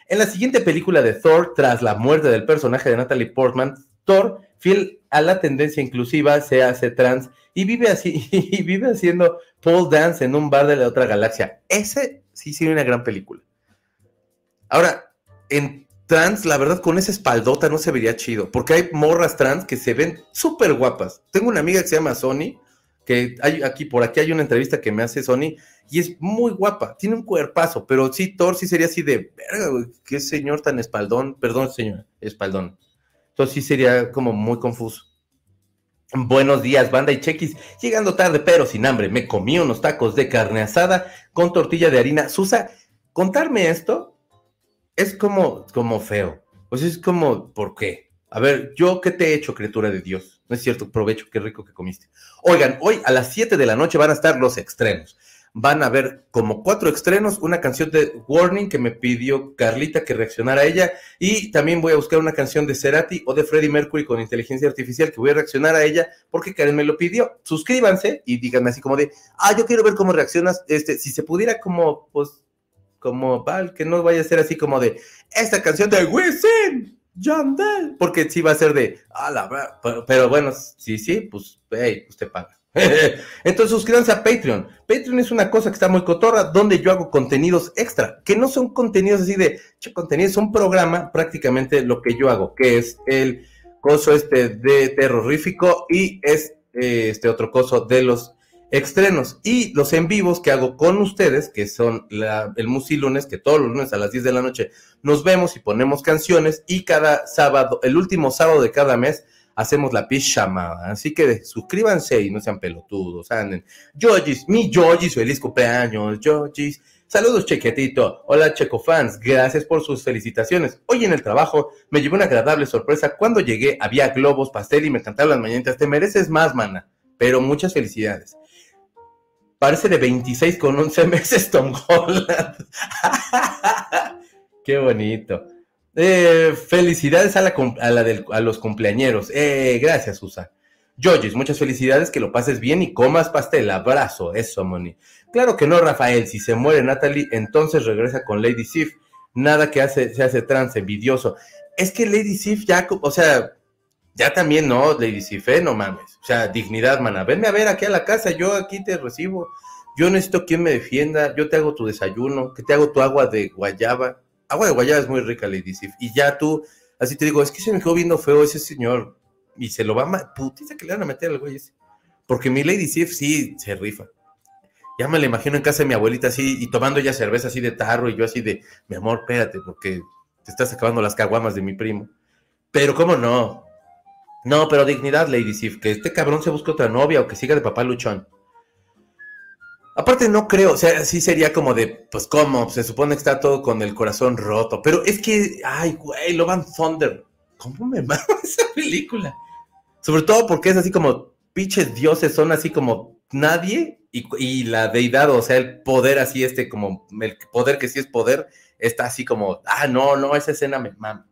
En la siguiente película de Thor, tras la muerte del personaje de Natalie Portman, Thor, fiel a la tendencia inclusiva, se hace trans y vive así, y vive haciendo pole dance en un bar de la otra galaxia. Ese sí sería una gran película. Ahora, en trans, la verdad, con esa espaldota no se vería chido, porque hay morras trans que se ven súper guapas. Tengo una amiga que se llama Sony, que hay aquí, por aquí hay una entrevista que me hace Sony y es muy guapa, tiene un cuerpazo, pero sí, Thor sí sería así de, verga, qué señor tan espaldón, perdón, señor, espaldón. Entonces sí sería como muy confuso. Buenos días, banda y chequis. Llegando tarde, pero sin hambre. Me comí unos tacos de carne asada con tortilla de harina. Susa, contarme esto es como, como feo. Pues es como, ¿por qué? A ver, ¿yo qué te he hecho, criatura de Dios? No es cierto, provecho, qué rico que comiste. Oigan, hoy a las 7 de la noche van a estar los extremos. van a ver como cuatro estrenos, una canción de Warning que me pidió Carlita que reaccionara a ella y también voy a buscar una canción de Cerati o de Freddie Mercury con inteligencia artificial que voy a reaccionar a ella porque Karen me lo pidió. Suscríbanse y díganme así como de, ah, yo quiero ver cómo reaccionas, este, si se pudiera como, pues, como, Val, que no vaya a ser así como de, esta canción de Wisin, Bell, porque sí va a ser de, ah, la pero, pero bueno, sí, sí, pues, hey, usted paga. Entonces suscríbanse a Patreon. Patreon es una cosa que está muy cotorra, donde yo hago contenidos extra, que no son contenidos así de, che, contenido, es un programa, prácticamente lo que yo hago, que es el coso este de terrorífico y es eh, este otro coso de los estrenos y los en vivos que hago con ustedes, que son el Musi Lunes, que todos los lunes a las 10 de la noche nos vemos y ponemos canciones y cada sábado, el último sábado de cada mes, hacemos la pijama. Así que suscríbanse y no sean pelotudos. Anden. Georgis, mi Georgis, feliz cumpleaños, Georgis. Saludos, Chequetito. Hola, Checo fans. Gracias por sus felicitaciones. Hoy en el trabajo me llevó una agradable sorpresa. Cuando llegué había globos, pastel y me cantaron las mañanitas. Te mereces más, mana. Pero muchas felicidades. Parece de 26 con 11 meses Tom Holland. Qué bonito. Eh, felicidades a, la, a, la a los cumpleañeros. Eh, gracias, Susa. Georges, muchas felicidades, que lo pases bien y comas pastel. Abrazo, eso, Moni. Claro que no, Rafael. Si se muere Natalie, entonces regresa con Lady Sif. Nada que hace, se hace trans, envidioso. Es que Lady Sif ya, o sea, ya también no, Lady ¿eh? no mames. O sea, dignidad, mana. Venme a ver aquí a la casa, yo aquí te recibo. Yo necesito quien me defienda, yo te hago tu desayuno, que te hago tu agua de guayaba agua de guayaba es muy rica, Lady Sif. Y ya tú, así te digo, es que se me quedó viendo feo ese señor. Y se lo va a... Putiza que le van a meter al güey ese. Porque mi Lady Sif sí se rifa. Ya me la imagino en casa de mi abuelita así, y tomando ya cerveza así de tarro, y yo así de, mi amor, espérate, porque te estás acabando las caguamas de mi primo. Pero cómo no. No, pero dignidad, Lady Sif, que este cabrón se busque otra novia o que siga de papá luchón. Aparte no creo, o sea, sí sería como de, pues cómo, se supone que está todo con el corazón roto, pero es que, ay, güey, Lovan Thunder, ¿cómo me mama esa película? Sobre todo porque es así como, pinches dioses son así como nadie y, y, la deidad, o sea, el poder así, este como, el poder que sí es poder, está así como, ah, no, no, esa escena me mama.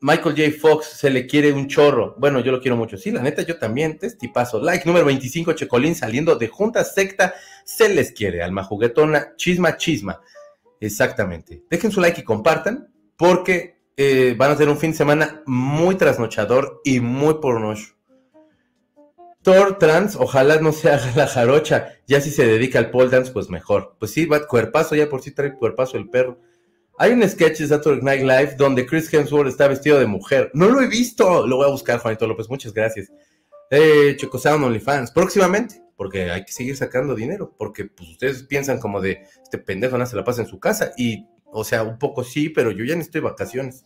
Michael J. Fox se le quiere un chorro. Bueno, yo lo quiero mucho. Sí, la neta, yo también. Testipazo. Like número 25, Checolín saliendo de Junta Secta. Se les quiere. Alma juguetona, chisma, chisma. Exactamente. Dejen su like y compartan, porque eh, van a ser un fin de semana muy trasnochador y muy pornocho. Thor trans, ojalá no se haga la jarocha. Ya si se dedica al pole dance, pues mejor. Pues sí, va cuerpazo, ya por sí trae cuerpazo el perro. Hay un sketch de Saturday Night Live donde Chris Hemsworth está vestido de mujer. No lo he visto. Lo voy a buscar, Juanito López. Muchas gracias. Eh, Chocosound OnlyFans. Próximamente, porque hay que seguir sacando dinero. Porque pues, ustedes piensan como de este pendejo no se la pasa en su casa. Y, o sea, un poco sí, pero yo ya de vacaciones.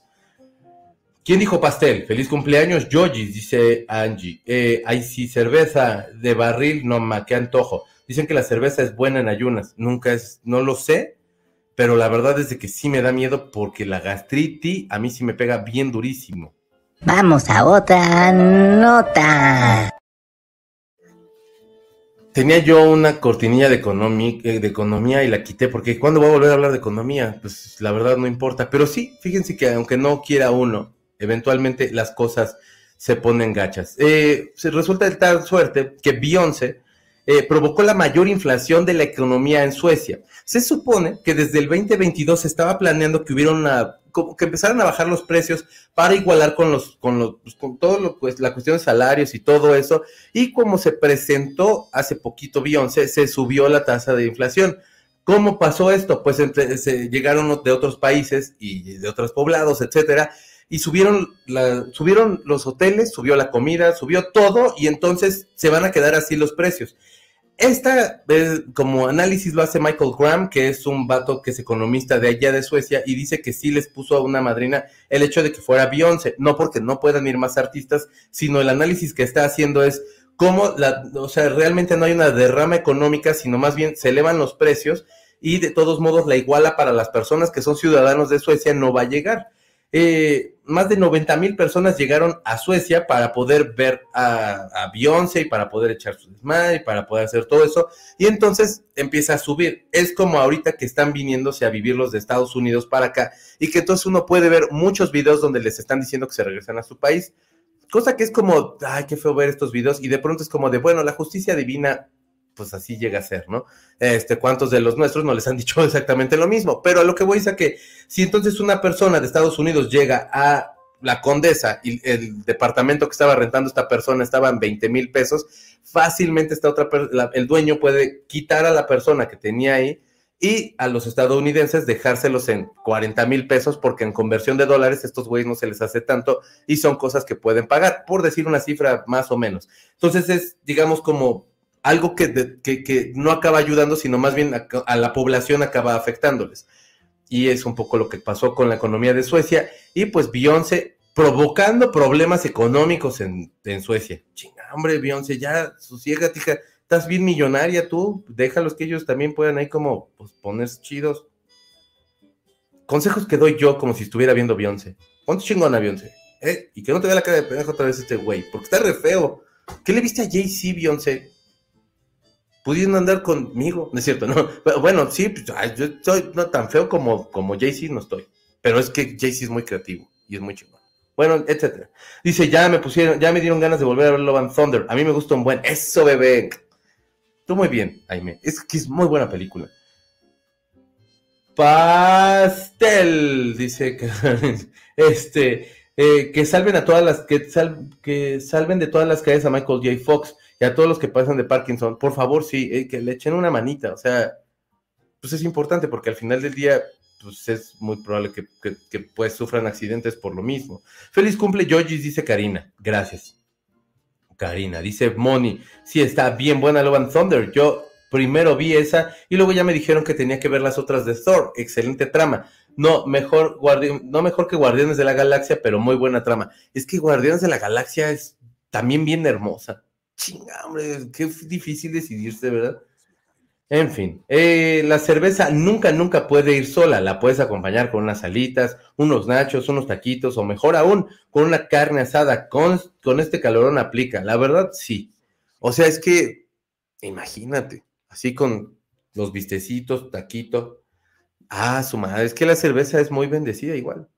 ¿Quién dijo pastel? Feliz cumpleaños, Yogi, dice Angie. Eh, ay, sí, cerveza de barril, no ma, qué antojo. Dicen que la cerveza es buena en ayunas. Nunca es, no lo sé, pero la verdad es de que sí me da miedo porque la gastritis a mí sí me pega bien durísimo. Vamos a otra nota. Tenía yo una cortinilla de, eh, de economía y la quité porque ¿cuándo voy a volver a hablar de economía? Pues la verdad no importa. Pero sí, fíjense que aunque no quiera uno, eventualmente las cosas se ponen gachas. Eh, resulta de tal suerte que Beyoncé eh, provocó la mayor inflación de la economía en Suecia. Se supone que desde el 2022 se estaba planeando que hubiera una que empezaran a bajar los precios para igualar con los con los pues, con todo lo pues la cuestión de salarios y todo eso y como se presentó hace poquito Beyoncé se subió la tasa de inflación ¿Cómo pasó esto? Pues se llegaron de otros países y de otros poblados, etcétera, y subieron, la, subieron los hoteles, subió la comida, subió todo, y entonces se van a quedar así los precios. Esta, como análisis lo hace Michael Graham, que es un vato que es economista de allá de Suecia, y dice que sí les puso a una madrina el hecho de que fuera Beyoncé, no porque no puedan ir más artistas, sino el análisis que está haciendo es cómo, la, o sea, realmente no hay una derrama económica, sino más bien se elevan los precios y de todos modos la iguala para las personas que son ciudadanos de Suecia no va a llegar. Eh, más de 90 mil personas llegaron a Suecia para poder ver a, Beyoncé y para poder echar su desmadre y para poder hacer todo eso. Y entonces empieza a subir. Es como ahorita que están viniéndose a vivir los de Estados Unidos para acá y que entonces uno puede ver muchos videos donde les están diciendo que se regresan a su país. Cosa que es como, ay, qué feo ver estos videos y de pronto es como de, bueno, la justicia divina pues así llega a ser, ¿no? Este, ¿cuántos de los nuestros no les han dicho exactamente lo mismo? Pero a lo que voy es a que si entonces una persona de Estados Unidos llega a la condesa y el departamento que estaba rentando esta persona estaba en 20 mil pesos, fácilmente esta otra el dueño puede quitar a la persona que tenía ahí y a los estadounidenses dejárselos en 40 mil pesos porque en conversión de dólares estos güeyes no se les hace tanto y son cosas que pueden pagar, por decir una cifra más o menos. Entonces es, digamos, como algo que, que, no acaba ayudando, sino más bien a, la población acaba afectándoles. Y es un poco lo que pasó con la economía de Suecia. Y pues Beyoncé provocando problemas económicos en, Suecia. Chinga, hombre, Beyoncé, ya sosiega, tija, estás bien millonaria tú, déjalos que ellos también puedan ahí como pues, ponerse chidos. Consejos que doy yo como si estuviera viendo Beyoncé. Ponte chingona, Beyoncé. ¿eh? Y que no te vea la cara de pendejo otra vez este güey, porque está re feo. ¿Qué le viste a Jay-Z, Beyoncé? Pudiendo andar conmigo, no es cierto, no. Bueno, sí, pues, yo estoy no tan feo como, como Jay-Z, no estoy. Pero es que Jay-Z es muy creativo y es muy chingón. Bueno, etcétera. Dice, ya me pusieron, ya me dieron ganas de volver a ver Love and Thunder. A mí me gusta un buen. Eso, bebé. Tú muy bien, Jaime. Es que es muy buena película. Pastel, dice que este, eh, que salven a todas las, que, que salven de todas las calles a Michael J. Fox y a todos los que pasan de Parkinson, por favor, sí, eh, que le echen una manita, o sea, pues es importante porque al final del día, pues es muy probable que, pues sufran accidentes por lo mismo. Feliz cumple, Georgis, dice Karina, gracias. Karina, dice Moni, sí, está bien buena Love and Thunder, yo primero vi esa y luego ya me dijeron que tenía que ver las otras de Thor, excelente trama. No, mejor, no mejor que Guardianes de la Galaxia, pero muy buena trama. Es que Guardianes de la Galaxia es también bien hermosa. Chinga, hombre, qué difícil decidirse, ¿verdad? En fin, eh, la cerveza nunca, nunca puede ir sola. La puedes acompañar con unas alitas, unos nachos, unos taquitos o mejor aún, con una carne asada. Con, con este calorón aplica. La verdad, sí. O sea, es que, imagínate, así con los vistecitos, taquito. Ah, su madre, es que la cerveza es muy bendecida igual.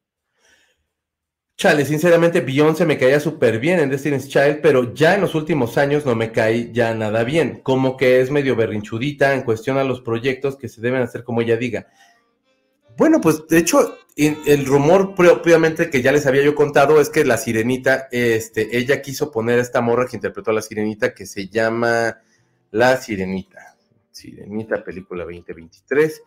Chale, sinceramente, Beyoncé me caía súper bien en Destiny's Child, pero ya en los últimos años no me cae ya nada bien. Como que es medio berrinchudita en cuestión a los proyectos que se deben hacer como ella diga. Bueno, pues de hecho, el rumor propiamente que ya les había yo contado es que la sirenita, este, ella quiso poner a esta morra que interpretó a la sirenita que se llama La Sirenita. Sirenita, película 2023,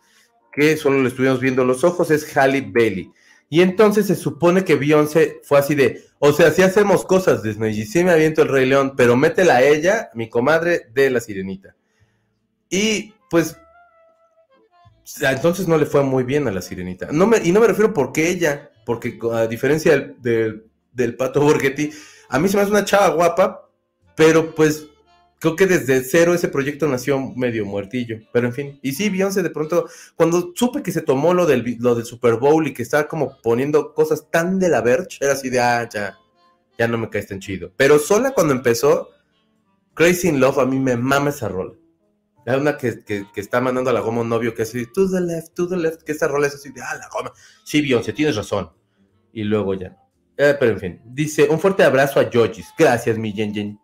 que solo le estuvimos viendo los ojos, es Halle Bailey. Y entonces se supone que Beyoncé fue así de, o sea, si hacemos cosas, Disney, y me aviento el Rey León, pero métela a ella, mi comadre, de la sirenita. Y pues, entonces no le fue muy bien a la sirenita. No me, y no me refiero porque ella, porque a diferencia del, del pato Borghetti, a mí se me hace una chava guapa, pero pues creo que desde cero ese proyecto nació medio muertillo, pero en fin. Y sí, Beyoncé de pronto, cuando supe que se tomó lo del, lo del Super Bowl y que estaba como poniendo cosas tan de la verge, era así de, ah, ya, ya no me caes tan chido. Pero sola cuando empezó, Crazy in Love, a mí me mama esa rola. Es una que, que, está mandando a la goma un novio que así, to the left, to the left, que esa rola es así de, ah, la goma. Sí, Beyoncé, tienes razón. Y luego ya. Eh, pero en fin, dice, un fuerte abrazo a Jojis. Gracias, mi Jen Jen.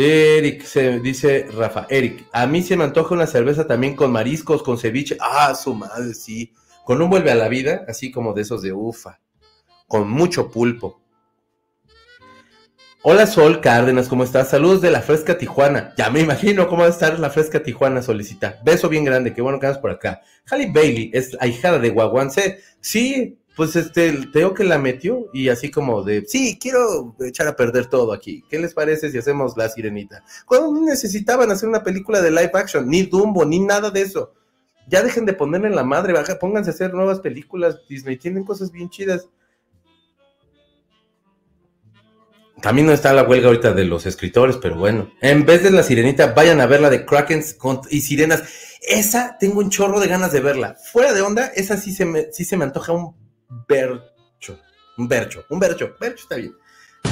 Eric, se dice Rafa, Eric, a mí se me antoja una cerveza también con mariscos, con ceviche. Ah, su madre, sí. Con un vuelve a la vida, así como de esos de ufa. Con mucho pulpo. Hola Sol Cárdenas, ¿cómo estás? Saludos de la Fresca Tijuana. Ya me imagino cómo va a estar la Fresca Tijuana, solicita. Beso bien grande, qué bueno que andas por acá. Halle Bailey es ahijada de Guaguancé. Sí, pues este, te que la metió y así como de, sí, quiero echar a perder todo aquí. ¿Qué les parece si hacemos La Sirenita? Cuando necesitaban hacer una película de live action, ni Dumbo, ni nada de eso. Ya dejen de ponerle la madre, baja, pónganse a hacer nuevas películas. Disney tienen cosas bien chidas. También no está la huelga ahorita de los escritores, pero bueno. En vez de la sirenita, vayan a ver la de Krakens y Sirenas. Esa tengo un chorro de ganas de verla. Fuera de onda, esa sí se sí se me antoja un Bercho. Un bercho, un bercho, bercho está bien.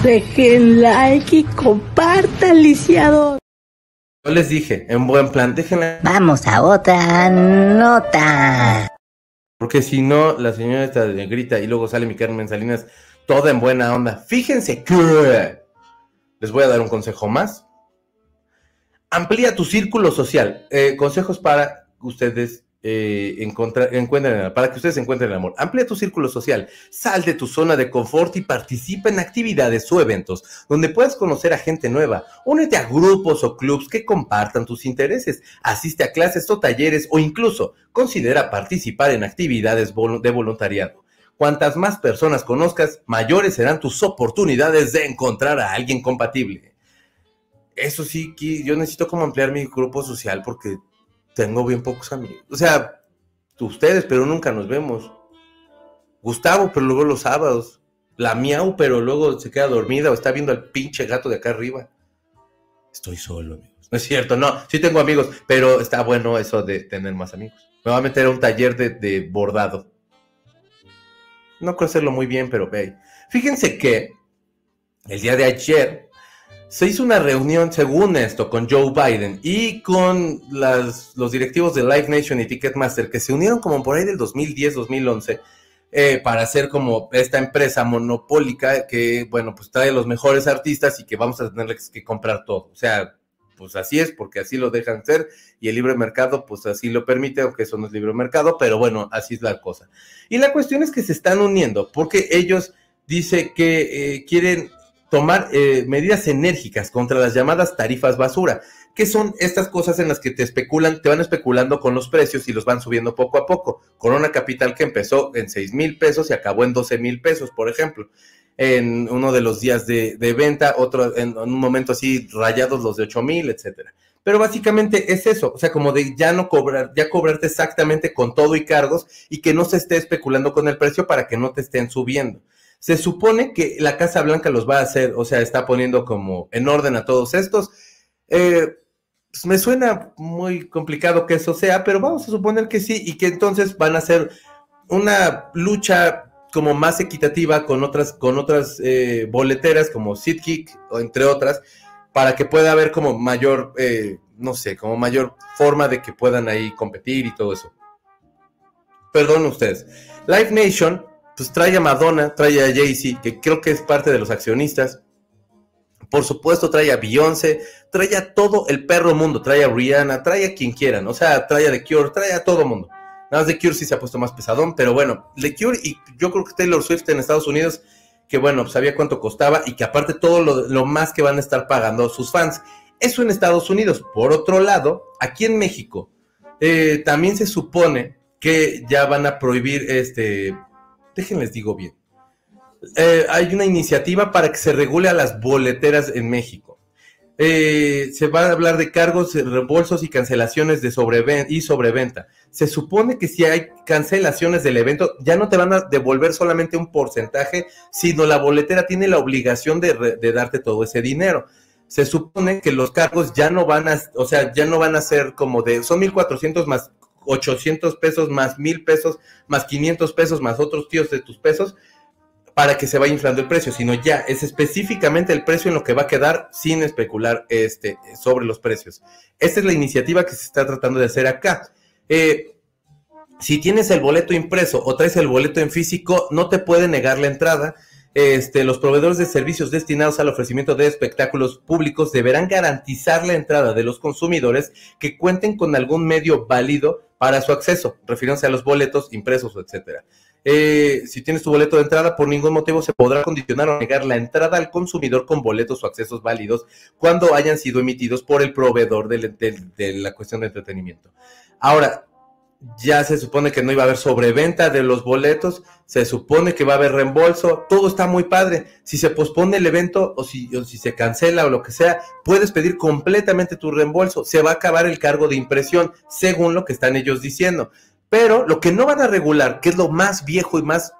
Dejen like y compartan, lisiado. Yo les dije, en buen plan, déjenla. Vamos a otra nota. Porque si no, la señora está grita y luego sale mi Carmen Salinas toda en buena onda. Fíjense que les voy a dar un consejo más. Amplía tu círculo social. Eh, consejos para ustedes eh, encuentren, para que ustedes encuentren el amor. Amplía tu círculo social, sal de tu zona de confort y participa en actividades o eventos donde puedas conocer a gente nueva. Únete a grupos o clubs que compartan tus intereses. Asiste a clases o talleres o incluso considera participar en actividades de voluntariado. Cuantas más personas conozcas, mayores serán tus oportunidades de encontrar a alguien compatible. Eso sí, yo necesito como ampliar mi grupo social porque tengo bien pocos amigos. O sea, ustedes, pero nunca nos vemos. Gustavo, pero luego los sábados. La miau, pero luego se queda dormida o está viendo al pinche gato de acá arriba. Estoy solo, amigos. No es cierto, no, sí tengo amigos, pero está bueno eso de tener más amigos. Me voy a meter a un taller de, bordado. No creo hacerlo muy bien, pero ve. Fíjense que el día de ayer se hizo una reunión, según esto, con Joe Biden y con los directivos de Live Nation y Ticketmaster, que se unieron como por ahí del 2010-2011 eh, para hacer como esta empresa monopólica que, bueno, pues trae los mejores artistas y que vamos a tenerles que comprar todo. O sea, pues así es, porque así lo dejan ser y el libre mercado, pues así lo permite, aunque eso no es libre mercado, pero bueno, así es la cosa. Y la cuestión es que se están uniendo, porque ellos dice que eh, quieren tomar eh, medidas enérgicas contra las llamadas tarifas basura, que son estas cosas en las que te especulan, te van especulando con los precios y los van subiendo poco a poco. Corona Capital que empezó en 6 mil pesos y acabó en 12 mil pesos, por ejemplo, en uno de los días de, venta, otro en, un momento así rayados los de 8 mil, etcétera. Pero básicamente es eso, o sea, como de ya no cobrar, ya cobrarte exactamente con todo y cargos y que no se esté especulando con el precio para que no te estén subiendo. Se supone que la Casa Blanca los va a hacer, o sea, está poniendo como en orden a todos estos. Eh, pues me suena muy complicado que eso sea, pero vamos a suponer que sí y que entonces van a hacer una lucha como más equitativa con otras, con otras eh, boleteras como SeatGeek o entre otras, para que pueda haber como mayor, eh, no sé, como mayor forma de que puedan ahí competir y todo eso. Perdón ustedes. Live Nation pues trae a Madonna, trae a Jay-Z, que creo que es parte de los accionistas. Por supuesto, trae a Beyoncé, trae a todo el perro mundo, trae a Rihanna, trae a quien quieran, o sea, trae a The Cure, trae a todo mundo. Nada más The Cure sí se ha puesto más pesadón, pero bueno, The Cure y yo creo que Taylor Swift en Estados Unidos, que bueno, sabía cuánto costaba y que aparte todo lo, más que van a estar pagando sus fans. Eso en Estados Unidos. Por otro lado, aquí en México, eh, también se supone que ya van a prohibir este déjenles digo bien. Eh, hay una iniciativa para que se regule a las boleteras en México. Eh, se va a hablar de cargos, reembolsos y cancelaciones de sobreventa y sobreventa. Se supone que si hay cancelaciones del evento, ya no te van a devolver solamente un porcentaje, sino la boletera tiene la obligación de, de darte todo ese dinero se supone que los cargos ya no van a, o sea, ya no van a ser como de, son 1.400 más 800 pesos más 1000 pesos más 500 pesos más otros tíos de tus pesos para que se vaya inflando el precio, sino ya es específicamente el precio en lo que va a quedar sin especular este, sobre los precios. Esta es la iniciativa que se está tratando de hacer acá. Eh, si tienes el boleto impreso o traes el boleto en físico, no te puede negar la entrada este, los proveedores de servicios destinados al ofrecimiento de espectáculos públicos deberán garantizar la entrada de los consumidores que cuenten con algún medio válido para su acceso, refiriéndose a los boletos impresos, etcétera. Eh, si tienes tu boleto de entrada, por ningún motivo se podrá condicionar o negar la entrada al consumidor con boletos o accesos válidos cuando hayan sido emitidos por el proveedor de la cuestión de entretenimiento. Ahora, ya se supone que no iba a haber sobreventa de los boletos, se supone que va a haber reembolso, todo está muy padre. Si se pospone el evento o si, se cancela o lo que sea, puedes pedir completamente tu reembolso. Se va a acabar el cargo de impresión, según lo que están ellos diciendo. Pero lo que no van a regular, que es lo más viejo y más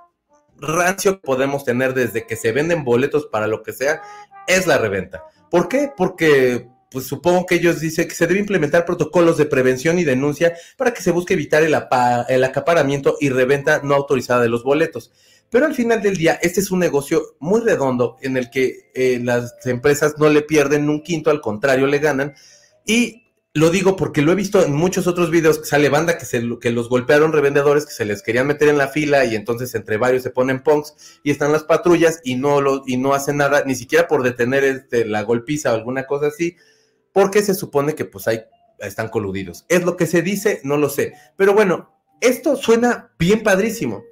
rancio que podemos tener desde que se venden boletos para lo que sea, es la reventa. ¿Por qué? Porque pues supongo que ellos dicen que se debe implementar protocolos de prevención y denuncia para que se busque evitar el, acaparamiento y reventa no autorizada de los boletos. Pero al final del día, este es un negocio muy redondo en el que eh, las empresas no le pierden un quinto, al contrario, le ganan. Y lo digo porque lo he visto en muchos otros videos que sale banda que, se, que los golpearon revendedores, que se les querían meter en la fila y entonces entre varios se ponen punks y están las patrullas y no, lo, y no hacen nada, ni siquiera por detener este, la golpiza o alguna cosa así, porque se supone que pues hay, están coludidos. Es lo que se dice, no lo sé. Pero bueno, esto suena bien padrísimo.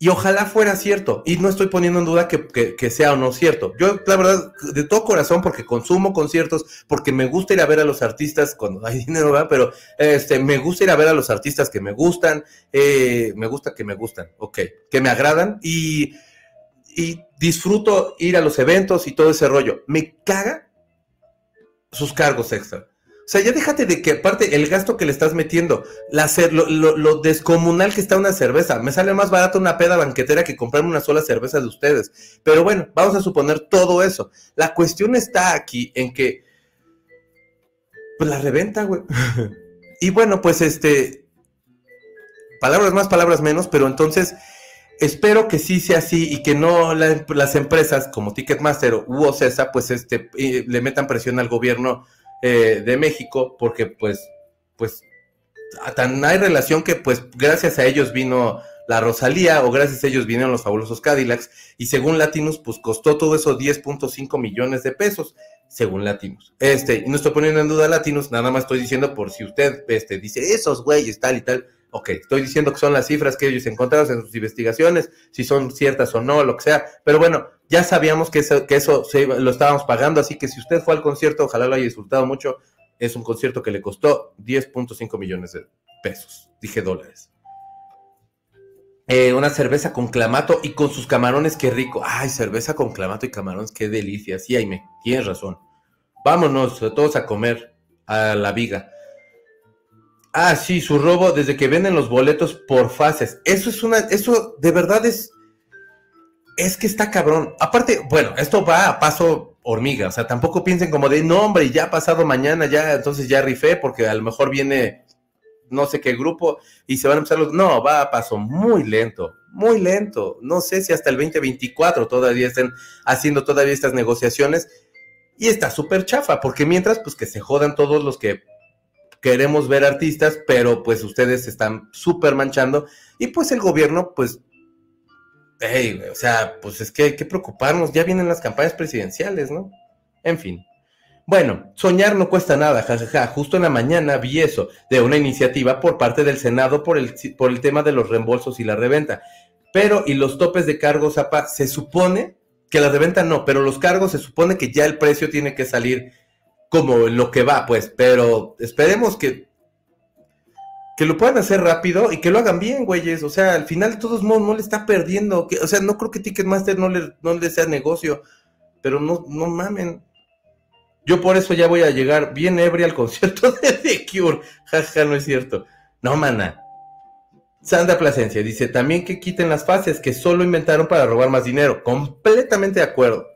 Y ojalá fuera cierto. Y no estoy poniendo en duda que, sea o no cierto. Yo, la verdad, de todo corazón, porque consumo conciertos, porque me gusta ir a ver a los artistas cuando hay dinero, ¿verdad? Pero este, me gusta ir a ver a los artistas que me gustan. Eh, me gusta que me gustan, ok. Que me agradan. Y, y disfruto ir a los eventos y todo ese rollo. Me caga sus cargos extra. O sea, ya déjate de que aparte el gasto que le estás metiendo, la, lo, lo, descomunal que está una cerveza. Me sale más barato una peda banquetera que comprarme una sola cerveza de ustedes. Pero bueno, vamos a suponer todo eso. La cuestión está aquí en que, pues la reventa, güey. y bueno, pues este, palabras más, palabras menos, pero entonces espero que sí sea así y que no las empresas como Ticketmaster u OCESA, pues este, eh, le metan presión al gobierno eh, de México, porque pues, pues, tan hay relación que pues gracias a ellos vino la Rosalía o gracias a ellos vinieron los fabulosos Cadillacs y según Latinos pues costó todo eso 10.5 millones de pesos según Latinos. Este, y no estoy poniendo en duda a Latinos, nada más estoy diciendo por si usted este, dice esos güeyes tal y tal, ok, estoy diciendo que son las cifras que ellos encontraron en sus investigaciones, si son ciertas o no, lo que sea, pero bueno, ya sabíamos que eso, que eso lo estábamos pagando, así que si usted fue al concierto, ojalá lo haya disfrutado mucho, es un concierto que le costó 10.5 millones de pesos, dije dólares. Eh, una cerveza con clamato y con sus camarones, qué rico. Ay, cerveza con clamato y camarones, qué delicia. Sí, Aime, tienes razón. Vámonos todos a comer a la viga. Ah, sí, su robo desde que venden los boletos por fases. Eso es una, eso de verdad es, es que está cabrón. Aparte, bueno, esto va a paso hormiga, o sea, tampoco piensen como de, no, hombre, ya ha pasado mañana, ya, entonces ya rifé, porque a lo mejor viene no sé qué grupo y se van a empezar los, no, va a paso muy lento, muy lento. No sé si hasta el 2024 todavía estén haciendo todavía estas negociaciones y está súper chafa, porque mientras, pues que se jodan todos los que queremos ver artistas, pero pues ustedes están súper manchando y pues el gobierno, pues, hey, o sea, pues es que hay que preocuparnos, ya vienen las campañas presidenciales, ¿no? En fin. Bueno, soñar no cuesta nada, jajaja. Justo en la mañana vi eso, de una iniciativa por parte del Senado por el, por el tema de los reembolsos y la reventa. Pero, y los topes de cargos, APA, se supone que la reventa no, pero los cargos se supone que ya el precio tiene que salir como lo que va, pues, pero esperemos que que lo puedan hacer rápido y que lo hagan bien, güeyes. O sea, al final de todos modos no le está perdiendo. Que, o sea, no creo que Ticketmaster no le, no le sea negocio, pero no, no mamen. Yo por eso ya voy a llegar bien ebria al concierto de The Cure. Jaja, no es cierto. No, mana. Sandra Plasencia dice, también que quiten las fases que solo inventaron para robar más dinero. Completamente de acuerdo.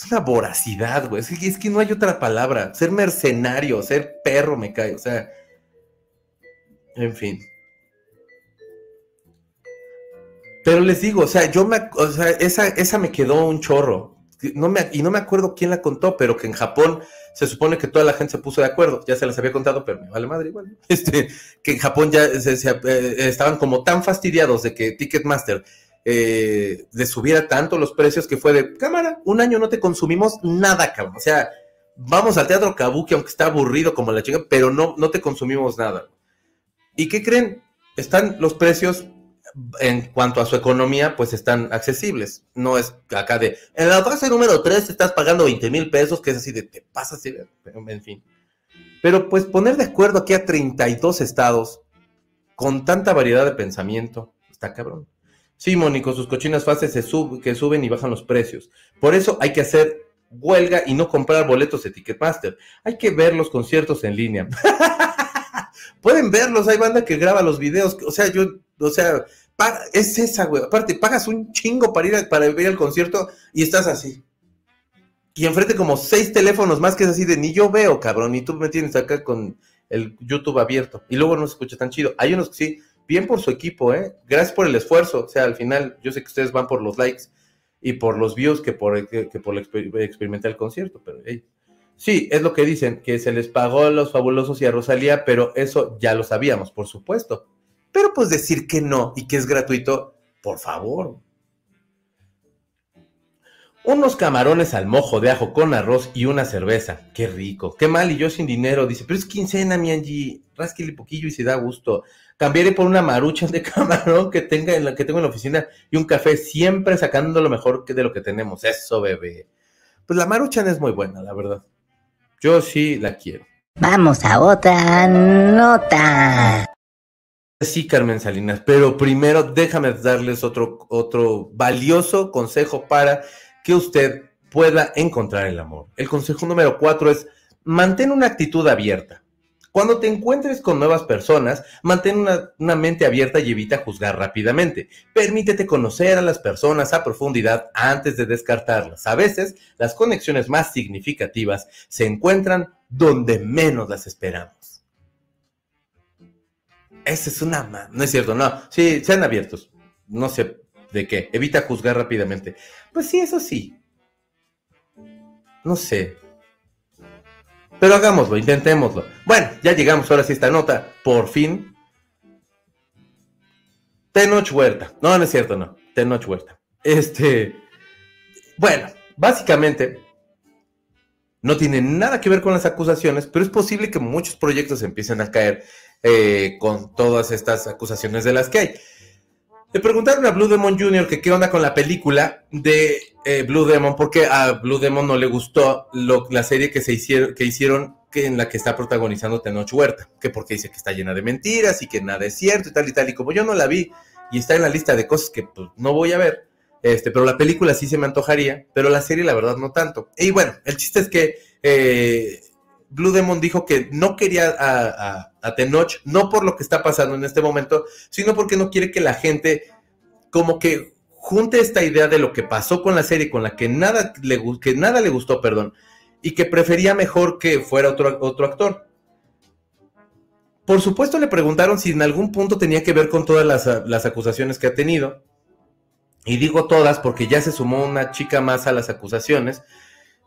Es una voracidad, güey. Es que, no hay otra palabra. Ser mercenario, ser perro me cae. O sea, en fin. Pero les digo, o sea, yo me, o sea, esa, esa me quedó un chorro. No me, y no me acuerdo quién la contó, pero que en Japón se supone que toda la gente se puso de acuerdo. Ya se las había contado, pero me vale madre igual. Este, que en Japón ya eh, estaban como tan fastidiados de que Ticketmaster eh, de subiera tanto los precios que fue de cámara, un año no te consumimos nada, cabrón. O sea, vamos al teatro Kabuki, aunque está aburrido como la chica, pero no, no te consumimos nada. ¿Y qué creen? Están los precios en cuanto a su economía, pues están accesibles. No es acá de, en la fase número 3 estás pagando 20 mil pesos, que es así de, te pasas, en fin. Pero pues poner de acuerdo aquí a 32 estados con tanta variedad de pensamiento, está cabrón. Sí, Mónico, sus cochinas fases se que suben y bajan los precios. Por eso hay que hacer huelga y no comprar boletos de Ticketmaster. Hay que ver los conciertos en línea. Pueden verlos, hay banda que graba los videos. O sea, yo, o sea, es esa, güey. Aparte, pagas un chingo para ir para ver el concierto y estás así. Y enfrente como seis teléfonos más que es así de ni yo veo, cabrón, y tú me tienes acá con el YouTube abierto. Y luego no se escucha tan chido. Hay unos que sí, bien por su equipo, ¿eh? Gracias por el esfuerzo. O sea, al final, yo sé que ustedes van por los likes y por los views que por, que, por experimentar el concierto, pero sí, es lo que dicen, que se les pagó a los fabulosos y a Rosalía, pero eso ya lo sabíamos, por supuesto. Pero pues decir que no y que es gratuito, por favor. Unos camarones al mojo de ajo con arroz y una cerveza. Qué rico. Qué mal y yo sin dinero. Dice, pero es quincena, mi Angie. Rásquele poquillo y se da gusto. Cambiaré por una marucha de camarón que tenga en la que tengo en la oficina y un café, siempre sacando lo mejor de lo que tenemos. Eso, bebé. Pues la maruchan es muy buena, la verdad. Yo sí la quiero. Vamos a otra nota. Sí, Carmen Salinas, pero primero déjame darles otro, otro valioso consejo para que usted pueda encontrar el amor. El consejo número cuatro es mantén una actitud abierta. Cuando te encuentres con nuevas personas, mantén una, mente abierta y evita juzgar rápidamente. Permítete conocer a las personas a profundidad antes de descartarlas. A veces, las conexiones más significativas se encuentran donde menos las esperamos. Esa es una... No es cierto, no. Sí, sean abiertos. No sé de qué. Evita juzgar rápidamente. Pues sí, eso sí. No sé. Pero hagámoslo, intentémoslo. Bueno, ya llegamos ahora sí a esta nota. Por fin. Tenoch Huerta. No, no es cierto, no. Tenoch Huerta. Este. Bueno, básicamente. No tiene nada que ver con las acusaciones, pero es posible que muchos proyectos empiecen a caer eh, con todas estas acusaciones de las que hay. Le preguntaron a Blue Demon Jr. que qué onda con la película de eh, Blue Demon, porque a Blue Demon no le gustó la serie que se hicieron, que hicieron en la que está protagonizando Tenoch Huerta, que porque dice que está llena de mentiras y que nada es cierto y tal y tal, y como yo no la vi y está en la lista de cosas que pues, no voy a ver, este, pero la película sí se me antojaría, pero la serie la verdad no tanto. Y bueno, el chiste es que eh, Blue Demon dijo que no quería a, a, Tenoch, no por lo que está pasando en este momento, sino porque no quiere que la gente como que junte esta idea de lo que pasó con la serie, con la que nada le, que nada le gustó, perdón, y que prefería mejor que fuera otro, otro actor. Por supuesto le preguntaron si en algún punto tenía que ver con todas las, las acusaciones que ha tenido. Y digo todas porque ya se sumó una chica más a las acusaciones,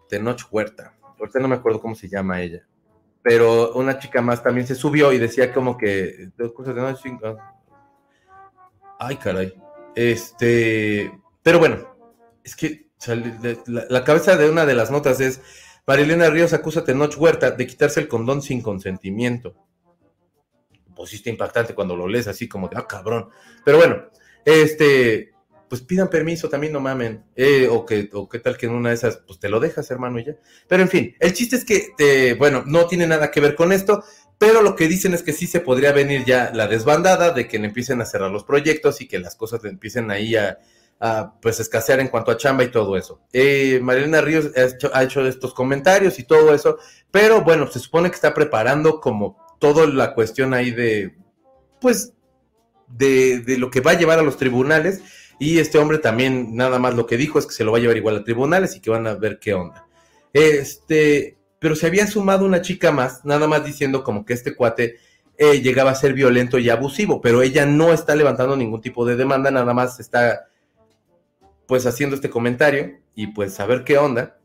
Tenoch Huerta ahorita no me acuerdo cómo se llama ella, pero una chica más también se subió y decía como que, ay caray, este, pero bueno, es que la, cabeza de una de las notas es, Marilena Ríos acusa a Tenoch Huerta de quitarse el condón sin consentimiento. Pues sí está impactante cuando lo lees así como de, ah, cabrón. Pero bueno, este, pues pidan permiso, también no mamen. Eh, o, que, o qué tal que en una de esas, pues te lo dejas, hermano, y ya. Pero en fin, el chiste es que, eh, bueno, no tiene nada que ver con esto, pero lo que dicen es que sí se podría venir ya la desbandada de que le empiecen a cerrar los proyectos y que las cosas empiecen ahí a, pues escasear en cuanto a chamba y todo eso. Eh, Marilena Ríos ha hecho, estos comentarios y todo eso, pero bueno, se supone que está preparando como toda la cuestión ahí de, pues, de lo que va a llevar a los tribunales y este hombre también, nada más lo que dijo es que se lo va a llevar igual a tribunales y que van a ver qué onda. Este, pero se había sumado una chica más, nada más diciendo como que este cuate eh, llegaba a ser violento y abusivo, pero ella no está levantando ningún tipo de demanda, nada más está pues haciendo este comentario y pues a ver qué onda.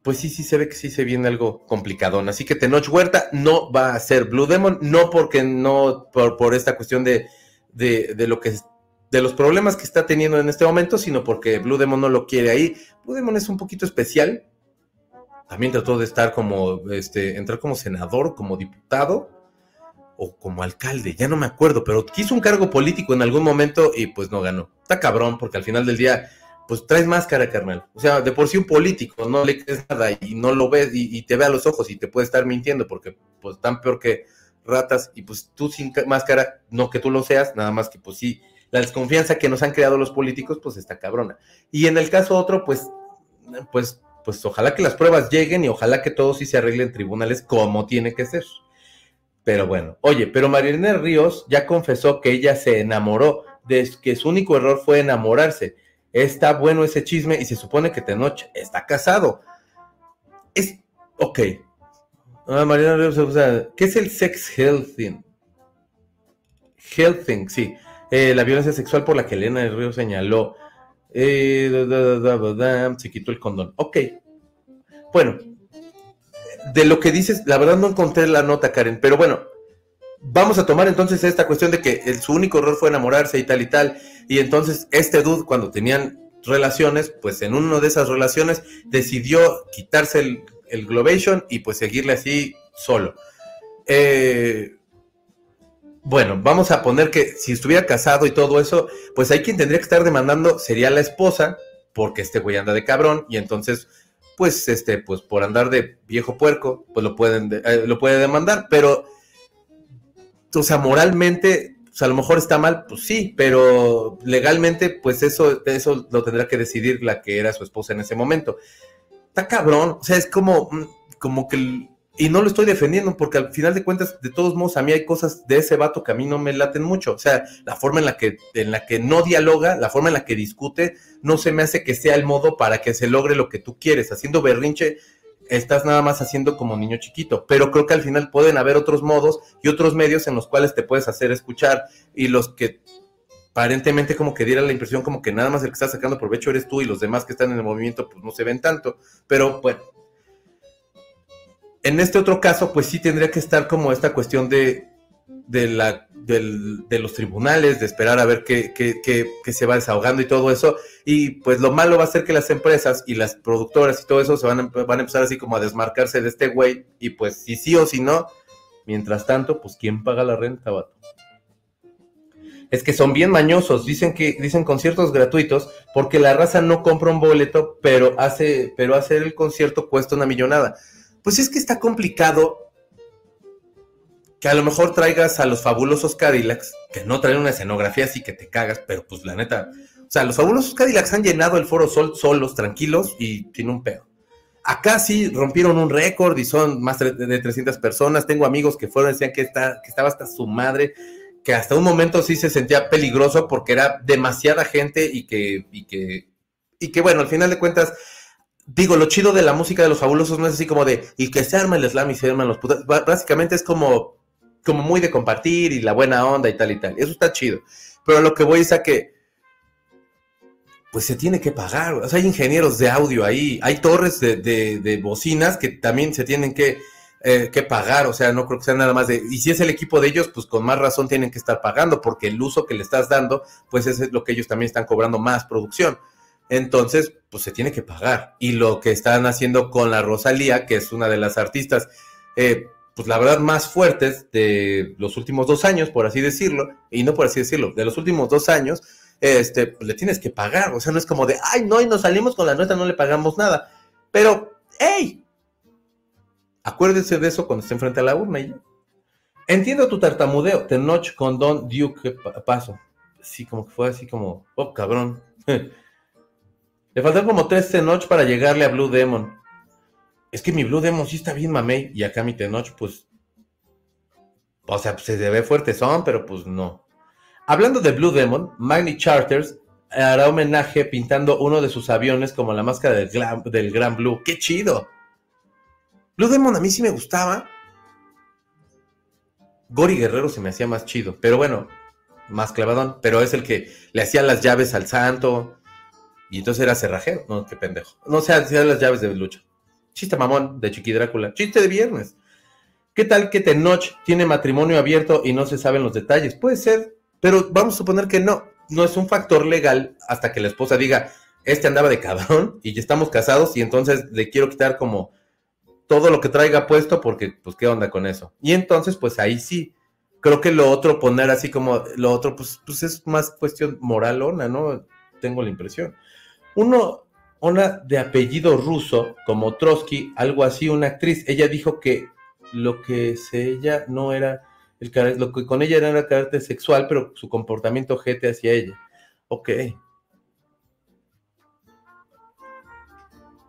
Pues sí, sí se ve que sí se viene algo complicadón. Así que Tenoch Huerta no va a ser Blue Demon, no porque no, por, por esta cuestión de, de, de lo que de los problemas que está teniendo en este momento, sino porque Blue Demon no lo quiere ahí. Blue Demon es un poquito especial. También trató de estar como, este, entrar como senador, como diputado o como alcalde, ya no me acuerdo, pero quiso un cargo político en algún momento y pues no ganó. Está cabrón, porque al final del día, pues traes máscara, carnal. O sea, de por sí un político no le crees nada y no lo ves y, y te ve a los ojos y te puede estar mintiendo porque pues tan peor que ratas y pues tú sin máscara, no que tú lo seas, nada más que pues sí la desconfianza que nos han creado los políticos, pues está cabrona. Y en el caso otro, pues, pues, pues ojalá que las pruebas lleguen y ojalá que todo sí se arregle en tribunales como tiene que ser. Pero bueno, oye, pero Marilena Ríos ya confesó que ella se enamoró, de que su único error fue enamorarse. Está bueno ese chisme y se supone que Tenoch está casado. Es, ok. Ah, Marilena Ríos, o sea, ¿qué es el sex health thing? Helping, sí. Eh, la violencia sexual por la que Elena del Río señaló. Eh, se quitó el condón. Ok. Bueno, de lo que dices, la verdad no encontré la nota, Karen, pero bueno, vamos a tomar entonces esta cuestión de que su único error fue enamorarse y tal y tal. Y entonces este dude, cuando tenían relaciones, pues en una de esas relaciones decidió quitarse el, el Globation y pues seguirle así solo. Eh, bueno, vamos a poner que si estuviera casado y todo eso, pues hay quien tendría que estar demandando sería la esposa, porque este güey anda de cabrón y entonces, pues este, pues por andar de viejo puerco, pues lo pueden, eh, lo puede demandar, pero, o sea, moralmente, pues a lo mejor está mal, pues sí, pero legalmente, pues eso, eso lo tendrá que decidir la que era su esposa en ese momento. Está cabrón, o sea, es como, mm, como que y no lo estoy defendiendo porque al final de cuentas, de todos modos, a mí hay cosas de ese vato que a mí no me laten mucho. O sea, la forma en la que, en la que no dialoga, la forma en la que discute, no se me hace que sea el modo para que se logre lo que tú quieres. Haciendo berrinche, estás nada más haciendo como niño chiquito. Pero creo que al final pueden haber otros modos y otros medios en los cuales te puedes hacer escuchar y los que aparentemente como que diera la impresión como que nada más el que está sacando provecho eres tú y los demás que están en el movimiento pues no se ven tanto. Pero bueno, en este otro caso, pues sí tendría que estar como esta cuestión de, de, la, de los tribunales, de esperar a ver qué, qué, se va desahogando y todo eso. Y pues lo malo va a ser que las empresas y las productoras y todo eso se van a, van a empezar así como a desmarcarse de este güey. Y pues si sí o si no, mientras tanto, pues ¿quién paga la renta, vato? Es que son bien mañosos, dicen que dicen conciertos gratuitos porque la raza no compra un boleto, pero hace pero hacer el concierto cuesta una millonada pues es que está complicado que a lo mejor traigas a los fabulosos Cadillacs, que no traen una escenografía así que te cagas, pero pues la neta, o sea, los fabulosos Cadillacs han llenado el Foro Sol solos, tranquilos y sin un pedo. Acá sí rompieron un récord y son más de 300 personas. Tengo amigos que fueron, decían que, está, que estaba hasta su madre, que hasta un momento sí se sentía peligroso porque era demasiada gente y que, y que, y que bueno, al final de cuentas, digo, lo chido de la música de los fabulosos no es así como de, y que se arma el slam y se arman los putas. Básicamente es como, como muy de compartir y la buena onda y tal y tal. Eso está chido. Pero lo que voy es a que, pues se tiene que pagar. O sea, hay ingenieros de audio ahí, hay torres de, de, bocinas que también se tienen que, eh, que pagar. O sea, no creo que sea nada más de, y si es el equipo de ellos, pues con más razón tienen que estar pagando, porque el uso que le estás dando, pues es lo que ellos también están cobrando más producción. Entonces, pues se tiene que pagar. Y lo que están haciendo con la Rosalía, que es una de las artistas, eh, pues la verdad, más fuertes de los últimos dos años, por así decirlo, y no por así decirlo, de los últimos dos años, este, pues le tienes que pagar. O sea, no es como de, ay, no, y nos salimos con la nuestra, no le pagamos nada. Pero, hey, acuérdense de eso cuando estén frente a la urna y Entiendo tu tartamudeo, Tenoch con Don Duke, paso. Sí, como que fue así como, oh, cabrón. Le faltan como tres Tenoch para llegarle a Blue Demon. Es que mi Blue Demon sí está bien mamey. Y acá mi Tenoch, pues. O sea, pues, se ve fuerte son, pero pues no. Hablando de Blue Demon, Magni Charters hará homenaje pintando uno de sus aviones como la máscara del, del Gran Blue. ¡Qué chido! Blue Demon a mí sí me gustaba. Gori Guerrero se me hacía más chido, pero bueno, más clavadón. Pero es el que le hacía las llaves al santo. Y entonces era cerrajero. No, qué pendejo. No sé, las llaves de lucha. Chiste mamón de Chiqui Drácula. Chiste de viernes. ¿Qué tal que Tenoch tiene matrimonio abierto y no se saben los detalles? Puede ser, pero vamos a suponer que no. No es un factor legal hasta que la esposa diga, este andaba de cabrón y ya estamos casados y entonces le quiero quitar como todo lo que traiga puesto porque, pues, ¿qué onda con eso? Y entonces, pues ahí sí. Creo que lo otro, poner así como lo otro, pues, pues es más cuestión moralona, ¿no? Tengo la impresión. Uno, una de apellido ruso, como Trotsky, algo así, una actriz, ella dijo que lo que se ella no era, el, lo que con ella era el carácter sexual, pero su comportamiento jete hacia ella. Ok.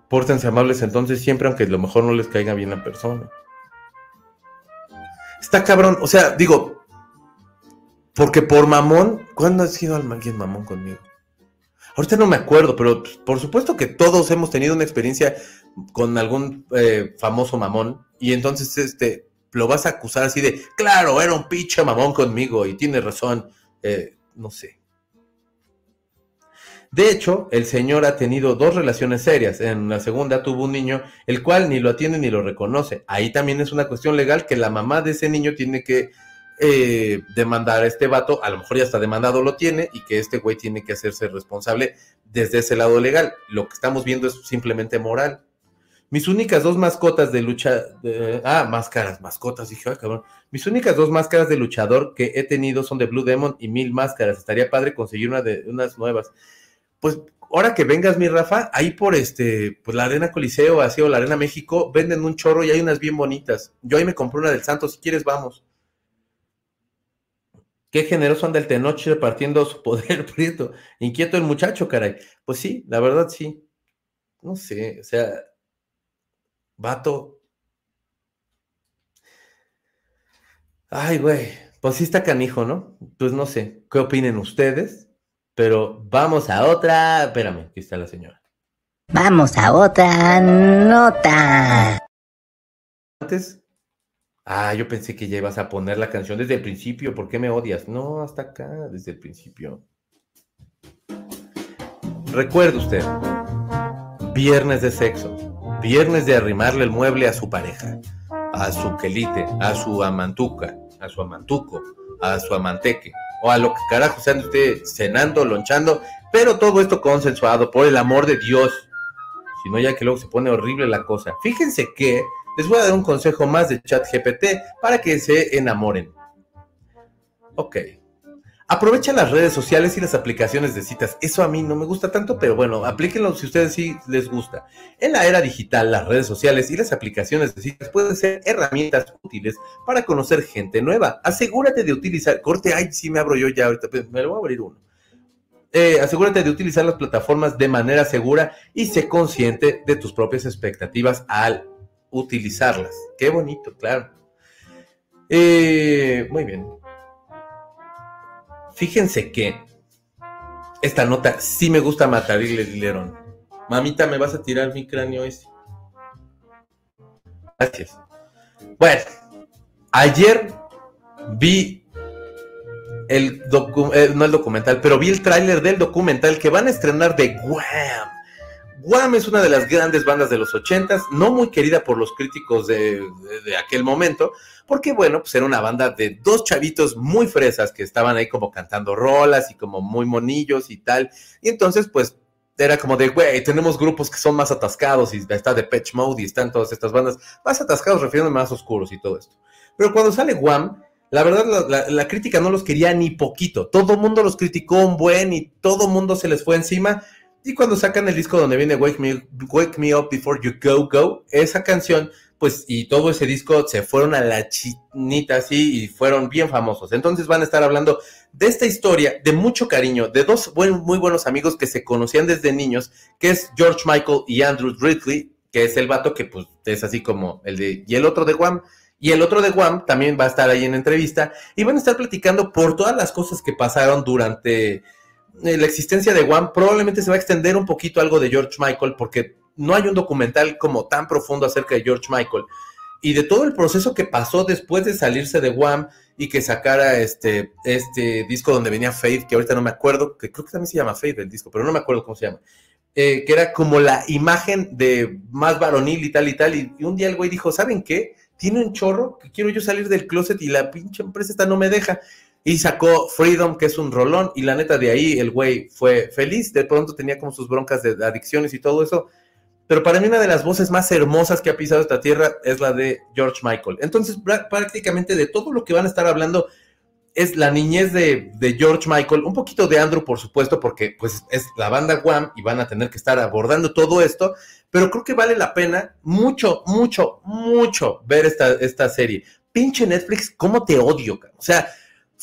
Pórtense amables entonces siempre, aunque a lo mejor no les caiga bien la persona. Está cabrón, o sea, digo, porque por mamón, ¿cuándo ha sido alguien mamón conmigo? Ahorita no me acuerdo, pero por supuesto que todos hemos tenido una experiencia con algún eh, famoso mamón. Y entonces, este, lo vas a acusar así de, claro, era un pinche mamón conmigo y tiene razón, eh, no sé. De hecho, el señor ha tenido dos relaciones serias. En la segunda tuvo un niño, el cual ni lo atiende ni lo reconoce. Ahí también es una cuestión legal que la mamá de ese niño tiene que eh, demandar a este vato, a lo mejor ya está demandado lo tiene, y que este güey tiene que hacerse responsable desde ese lado legal. Lo que estamos viendo es simplemente moral. Mis únicas dos mascotas de lucha. ah, máscaras, mascotas, dije, ay, cabrón. Mis únicas dos máscaras de luchador que he tenido son de Blue Demon y mil máscaras. Estaría padre conseguir una de unas nuevas. Pues ahora que vengas, mi Rafa, ahí por este, pues la Arena Coliseo, así o la Arena México, venden un chorro y hay unas bien bonitas. Yo ahí me compré una del Santos, si quieres, vamos. Qué generoso anda el Tenoch repartiendo su poder, Prieto. Inquieto el muchacho, caray. Pues sí, la verdad sí. No sé, o sea, vato. Ay, güey, pues sí está canijo, ¿no? Pues no sé, ¿qué opinen ustedes? Pero vamos a otra. Espérame, aquí está la señora. Vamos a otra nota. Antes. Ah, yo pensé que ya ibas a poner la canción desde el principio. ¿Por qué me odias? No, hasta acá, desde el principio. Recuerde usted. Viernes de sexo. Viernes de arrimarle el mueble a su pareja. A su quelite, a su amantuca, a su amantuco, a su amanteque o a lo que carajo sean usted cenando, lonchando, pero todo esto consensuado, por el amor de Dios. Si no, ya que luego se pone horrible la cosa. Fíjense que les voy a dar un consejo más de chat GPT para que se enamoren. Ok. Aprovecha las redes sociales y las aplicaciones de citas. Eso a mí no me gusta tanto, pero bueno, aplíquenlo si ustedes sí les gusta. En la era digital, las redes sociales y las aplicaciones de citas pueden ser herramientas útiles para conocer gente nueva. Asegúrate de utilizar, corte, ay, sí me abro yo ya ahorita, pues, me lo voy a abrir uno. Eh, asegúrate de utilizar las plataformas de manera segura y sé consciente de tus propias expectativas al utilizarlas. Qué bonito, claro. Eh, muy bien. Fíjense que esta nota sí me gusta matar y le dijeron, mamita, ¿me vas a tirar mi cráneo ese? Gracias. Bueno, ayer vi el eh, no el documental, pero vi el tráiler del documental que van a estrenar de Wham. Wham es una de las grandes bandas de los ochentas, no muy querida por los críticos de, aquel momento, porque bueno, pues era una banda de dos chavitos muy fresas que estaban ahí como cantando rolas y como muy monillos y tal, y entonces pues era como de, güey, tenemos grupos que son más atascados y está de Patch Mode y están todas estas bandas más atascados, refiriéndome más oscuros y todo esto. Pero cuando sale Wham, la verdad la, la crítica no los quería ni poquito, todo mundo los criticó un buen y todo mundo se les fue encima. Y cuando sacan el disco donde viene Wake Me, Wake Me Up Before You Go Go, esa canción pues y todo ese disco se fueron a la chinita así y fueron bien famosos. Entonces van a estar hablando de esta historia de mucho cariño, de dos muy buenos amigos que se conocían desde niños, que es George Michael y Andrew Ridley, que es el vato que pues es así como el de, y el otro de Guam. Y el otro de Guam también va a estar ahí en entrevista y van a estar platicando por todas las cosas que pasaron durante la existencia de Guam. Probablemente se va a extender un poquito algo de George Michael porque no hay un documental como tan profundo acerca de George Michael y de todo el proceso que pasó después de salirse de Wham y que sacara este, este disco donde venía Faith, que ahorita no me acuerdo, que creo que también se llama Faith el disco, pero no me acuerdo cómo se llama, eh, que era como la imagen de más varonil y tal y tal, y, un día el güey dijo, ¿saben qué? Tiene un chorro que quiero yo salir del closet y la pinche empresa esta no me deja. Y sacó Freedom, que es un rolón, y la neta de ahí el güey fue feliz, de pronto tenía como sus broncas de adicciones y todo eso, pero para mí una de las voces más hermosas que ha pisado esta tierra es la de George Michael. Entonces, prácticamente de todo lo que van a estar hablando es la niñez de, George Michael, un poquito de Andrew, por supuesto, porque pues es la banda Wham y van a tener que estar abordando todo esto, pero creo que vale la pena mucho, mucho, mucho ver esta, esta serie. Pinche Netflix, ¿cómo te odio? O sea,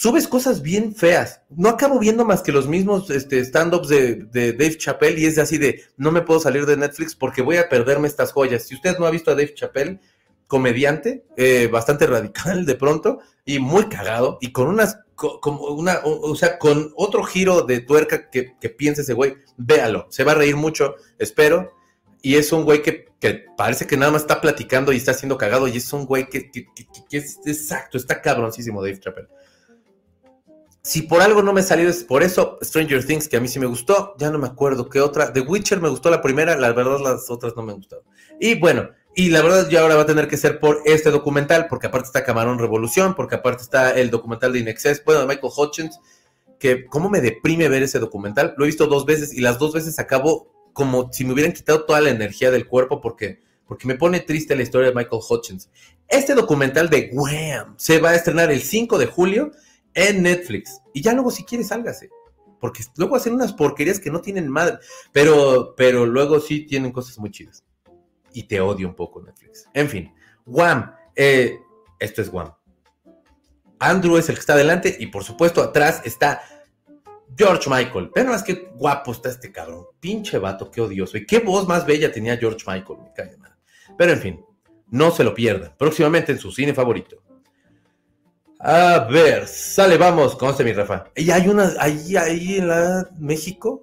subes cosas bien feas. No acabo viendo más que los mismos este, stand-ups de, Dave Chappelle y es así de, no me puedo salir de Netflix porque voy a perderme estas joyas. Si usted no ha visto a Dave Chappelle, comediante, eh, bastante radical de pronto y muy cagado y con unas, como una, o, sea, con otro giro de tuerca que, que piense ese güey, véalo, se va a reír mucho, espero. y es un güey que, que parece que nada más está platicando y está haciendo cagado y es un güey que- que- que es exacto, está cabroncísimo Dave Chappelle. Si por algo no me salió, es por eso Stranger Things, que a mí sí me gustó, ya no me acuerdo qué otra. The Witcher me gustó la primera, la verdad las otras no me gustaron. Y bueno, y la verdad ya ahora va a tener que ser por este documental, porque aparte está Camarón Revolución, porque aparte está el documental de Inexcess, bueno, de Michael Hutchins, que cómo me deprime ver ese documental. Lo he visto dos veces y las dos veces acabo como si me hubieran quitado toda la energía del cuerpo porque, porque me pone triste la historia de Michael Hutchins. Este documental de Wham se va a estrenar el 5 de julio en Netflix. Y ya luego si quieres sálgase. Porque luego hacen unas porquerías que no tienen madre. Pero, pero luego sí tienen cosas muy chidas. Y te odio un poco Netflix. En fin, Wham. eh, esto es Wham. Andrew es el que está adelante y por supuesto atrás está George Michael. Pero más que guapo está este cabrón. Pinche vato, qué odioso. Y qué voz más bella tenía George Michael. Me cae madre. Pero en fin, no se lo pierdan. Próximamente en su cine favorito. A ver, sale, vamos. ¿Cómo está mi Rafa? Y hay una, ahí, ahí en la México.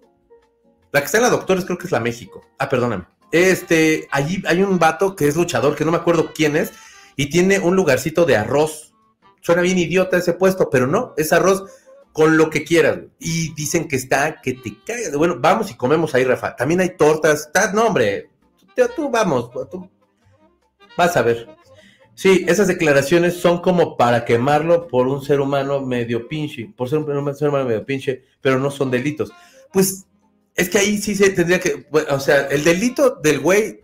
La que está en la Doctores creo que es la México. Ah, perdóname. Este, allí hay un vato que es luchador, que no me acuerdo quién es, y tiene un lugarcito de arroz. Suena bien idiota ese puesto, pero no, es arroz con lo que quieras. Y dicen que está, que te cagas. Bueno, vamos y comemos ahí, Rafa. También hay tortas. No, hombre. Tú, tú vamos, tú vas a ver. Sí, esas declaraciones son como para quemarlo por un ser humano medio pinche, por ser un ser humano medio pinche, pero no son delitos. Pues es que ahí sí se tendría que, o sea, el delito del güey,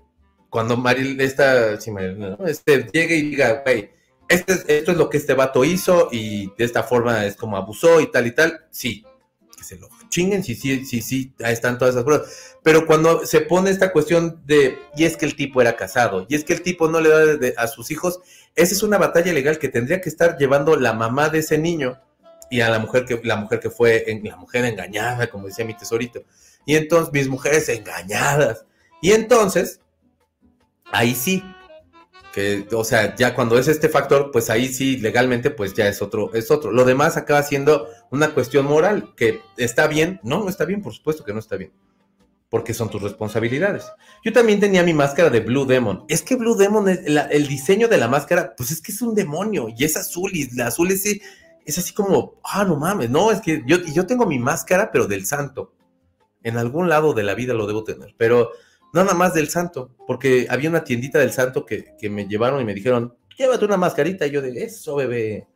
cuando Maril, esta, sí, Maril, ¿no? este, llegue y diga, güey, este, es- esto es lo que este vato hizo y de esta forma es como abusó y tal y tal, sí, chinguen, sí, sí, sí, ahí están todas esas pruebas. Pero cuando se pone esta cuestión de, y es que el tipo era casado, y es que el tipo no le da a sus hijos, esa es una batalla legal que tendría que estar llevando la mamá de ese niño y a la mujer que, la mujer que fue, la mujer engañada, como decía mi tesorito. Y entonces, mis mujeres engañadas. Y entonces, ahí sí, o sea, ya cuando es este factor, pues ahí sí, legalmente, pues ya es otro, es otro. Lo demás acaba siendo una cuestión moral, que está bien, no, no está bien, por supuesto que no está bien, porque son tus responsabilidades. Yo también tenía mi máscara de Blue Demon. Es que Blue Demon, el diseño de la máscara, pues es que es un demonio, y es azul, y la azul es, es así como, ah, no mames, no, es que yo, yo tengo mi máscara, pero del santo. En algún lado de la vida lo debo tener, pero nada más del santo, porque había una tiendita del santo que, que me llevaron y me dijeron, llévate una mascarita, y yo de eso, bebé.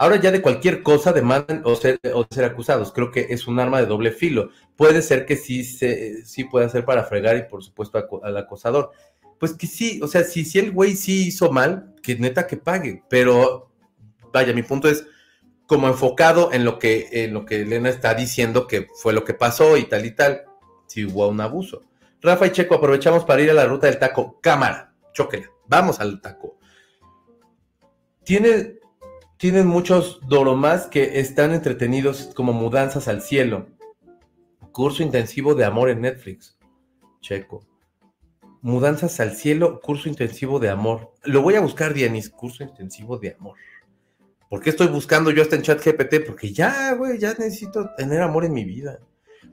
Ahora ya de cualquier cosa demandan o ser, o ser acusados. Creo que es un arma de doble filo. Puede ser que sí, se, sí pueda ser para fregar y por supuesto al acosador. Pues que sí, o sea, si, si el güey sí hizo mal, que neta que pague. Pero vaya, mi punto es como enfocado en lo que, en lo que Elena está diciendo que fue lo que pasó y tal y tal. Si hubo un abuso. Rafa y Checo, aprovechamos para ir a la ruta del taco. Cámara, chóquela. Vamos al taco. Tiene, tienen muchos doromás que están entretenidos como mudanzas al cielo. Curso intensivo de amor en Netflix. Checo. Mudanzas al cielo, curso intensivo de amor. Lo voy a buscar, Dianis, curso intensivo de amor. ¿Por qué estoy buscando yo hasta en chat GPT? Porque ya, güey, ya necesito tener amor en mi vida.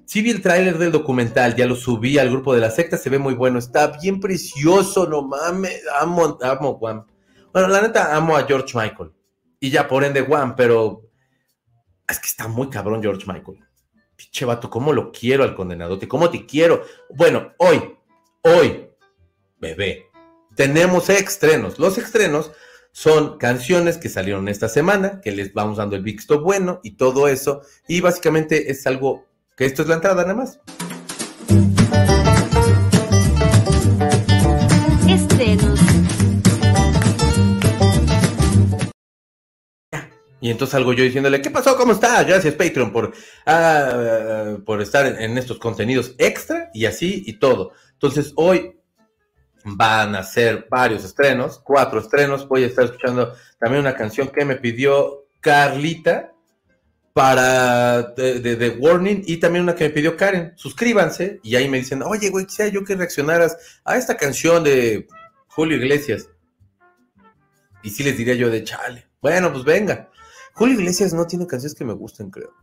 Sí vi el tráiler del documental, ya lo subí al grupo de la secta, se ve muy bueno, está bien precioso, no mames, amo, amo Guam. Bueno, la neta, amo a George Michael. Y ya por ende Guam, pero es que está muy cabrón George Michael. Pinche vato, cómo lo quiero al condenadote, cómo te quiero. Bueno, hoy, hoy, bebé, tenemos estrenos. Los estrenos son canciones que salieron esta semana, que les vamos dando el visto bueno y todo eso. Y básicamente es algo que esto es la entrada nada más. Estrenos. Y entonces salgo yo diciéndole, ¿qué pasó? ¿Cómo está? Gracias Patreon por, ah, por estar en, en estos contenidos extra y así y todo. Entonces hoy van a ser varios estrenos, cuatro estrenos. Voy a estar escuchando también una canción que me pidió Carlita para de, de- Warning y también una que me pidió Karen. Suscríbanse y ahí me dicen, oye, güey, quisiera yo que reaccionaras a esta canción de Julio Iglesias. Y sí les diría yo de chale. Bueno, pues venga. Julio Iglesias no tiene canciones que me gusten, creo.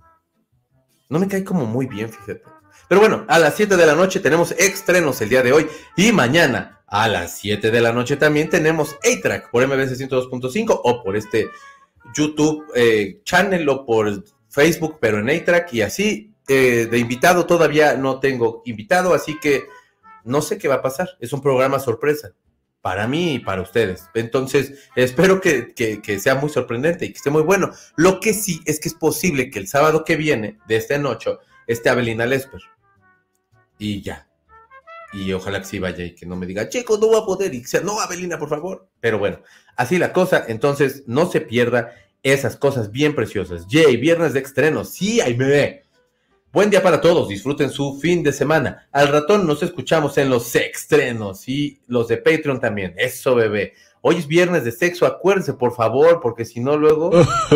No me cae como muy bien, fíjate. Pero bueno, a las 7 de la noche tenemos estrenos el día de hoy y mañana a las 7 de la noche también tenemos A-Track por MBS 102.5 o por este YouTube eh, channel o por Facebook, pero en A-Track y así. Eh, de invitado todavía no tengo invitado, así que no sé qué va a pasar. Es un programa sorpresa para mí y para ustedes. Entonces, espero que, sea muy sorprendente y que esté muy bueno. Lo que sí es que es posible que el sábado que viene, de este noche, esté Abelina Lesper. Y ya. Y ojalá que sí vaya y que no me diga, chico, no va a poder. Y sea, no, Abelina, por favor. Pero bueno, así la cosa. Entonces, no se pierda esas cosas bien preciosas. Jay, viernes de estreno. Sí, ahí me ve. Buen día para todos, disfruten su fin de semana. Al ratón nos escuchamos en los estrenos y los de Patreon también. Eso, bebé. Hoy es viernes de sexo, acuérdense por favor, porque si no luego...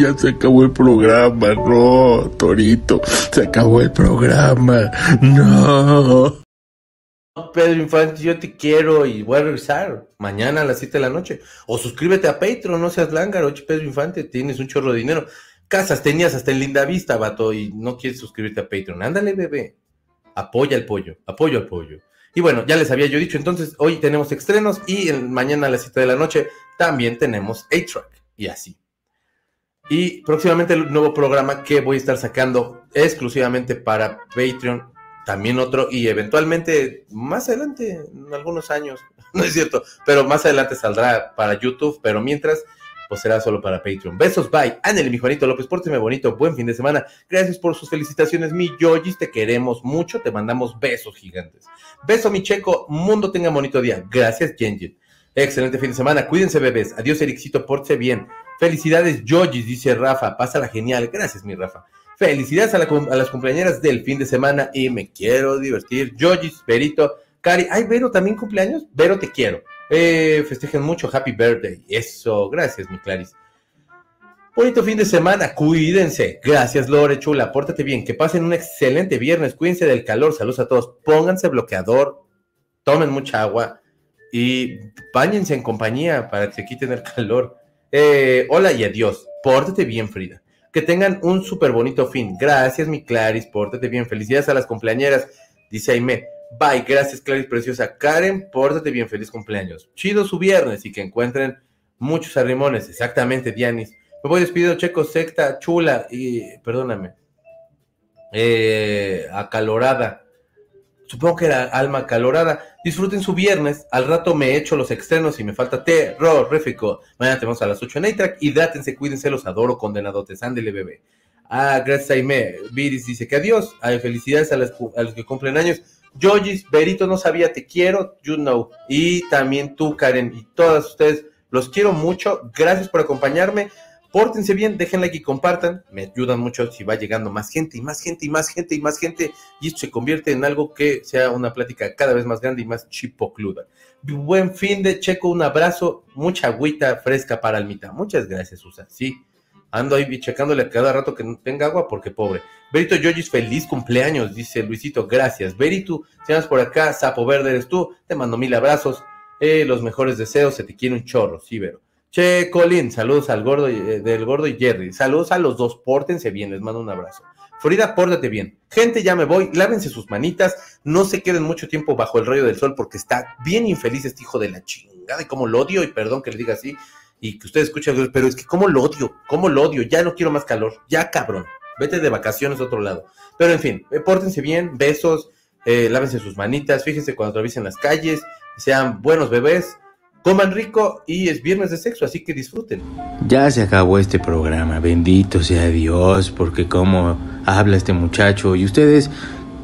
ya se acabó el programa, no, Torito, se acabó el programa, no. Pedro Infante, yo te quiero y voy a regresar mañana a las 7 de la noche. O suscríbete a Patreon, no seas lángaro, Pedro Infante, tienes un chorro de dinero casas tenías hasta en linda vista, vato, y no quieres suscribirte a Patreon. Ándale, bebé. Apoya el pollo, apoyo al pollo. Y bueno, ya les había yo dicho, entonces hoy tenemos estrenos y mañana a las 7 de la noche también tenemos A-Track y así. Y próximamente el nuevo programa que voy a estar sacando exclusivamente para Patreon, también otro y eventualmente más adelante, en algunos años, no es cierto, pero más adelante saldrá para YouTube, pero mientras pues será solo para Patreon. Besos, bye. Ándale, mi Juanito López, pórteme bonito, buen fin de semana. Gracias por sus felicitaciones, mi Yojis, te queremos mucho, te mandamos besos gigantes. Beso, mi Checo, mundo tenga bonito día. Gracias, Genji. Excelente fin de semana, cuídense, bebés. Adiós, Ericito, pórtese bien. Felicidades, Yojis, dice Rafa, pásala genial. Gracias, mi Rafa. Felicidades a, las compañeras del fin de semana y me quiero divertir. Yojis, Verito, Cari. Ay, Vero, también cumpleaños. Vero, te quiero. Eh, festejen mucho, happy birthday. Eso, gracias, mi Claris. Bonito fin de semana, cuídense. Gracias, Lore Chula. Pórtate bien, que pasen un excelente viernes. Cuídense del calor. Saludos a todos. Pónganse bloqueador, tomen mucha agua y bañense en compañía para que se quiten el calor. Eh, hola y adiós. Pórtate bien, Frida. Que tengan un súper bonito fin. Gracias, mi Claris. Pórtate bien. Felicidades a las cumpleañeras. Dice Aime. Bye, gracias Clarice Preciosa. Karen, pórtate bien, feliz cumpleaños. Chido su viernes y que encuentren muchos arrimones. Exactamente, Dianis. Me voy despidiendo, Checo, secta, chula y, perdóname, eh, acalorada. Supongo que era alma acalorada. Disfruten su viernes. Al rato me echo los externos y me falta terrorífico. Mañana tenemos a las 8 en A-Track. Hidrátense, cuídense, los adoro, condenadotes. Ándele, bebé. Ah, gracias, Aime. Viris dice que adiós. Ay, felicidades a, a los que cumplen años. Yojis, Berito no sabía, te quiero, you know. Y también tú, Karen, y todas ustedes, los quiero mucho. Gracias por acompañarme. Pórtense bien, dejen like y compartan. Me ayudan mucho si va llegando más gente y más gente y más gente y más gente. Y esto se convierte en algo que sea una plática cada vez más grande y más chipocluda. Buen fin de Checo, un abrazo, mucha agüita fresca para Almita. Muchas gracias, Susa. Sí, ando ahí checándole cada rato que no tenga agua porque pobre. Berito Yogis, feliz cumpleaños, dice Luisito, gracias. Berito, si andas por acá, sapo verde eres tú, te mando mil abrazos, eh, los mejores deseos, se te quiere un chorro, sí, Vero. Che, Colin, saludos al gordo, eh, del gordo y Jerry, saludos a los dos, pórtense bien, les mando un abrazo. Frida, pórtate bien. Gente, ya me voy, lávense sus manitas, no se queden mucho tiempo bajo el rayo del sol porque está bien infeliz este hijo de la chingada y como lo odio, y perdón que le diga así, y que ustedes escuchen, pero es que cómo lo odio, cómo lo odio, ya no quiero más calor, ya cabrón vete de vacaciones a otro lado. Pero en fin, eh, pórtense bien, besos, eh, lávense sus manitas, fíjense cuando atraviesen las calles, sean buenos bebés, coman rico y es viernes de sexo, así que disfruten. Ya se acabó este programa, bendito sea Dios, porque como habla este muchacho y ustedes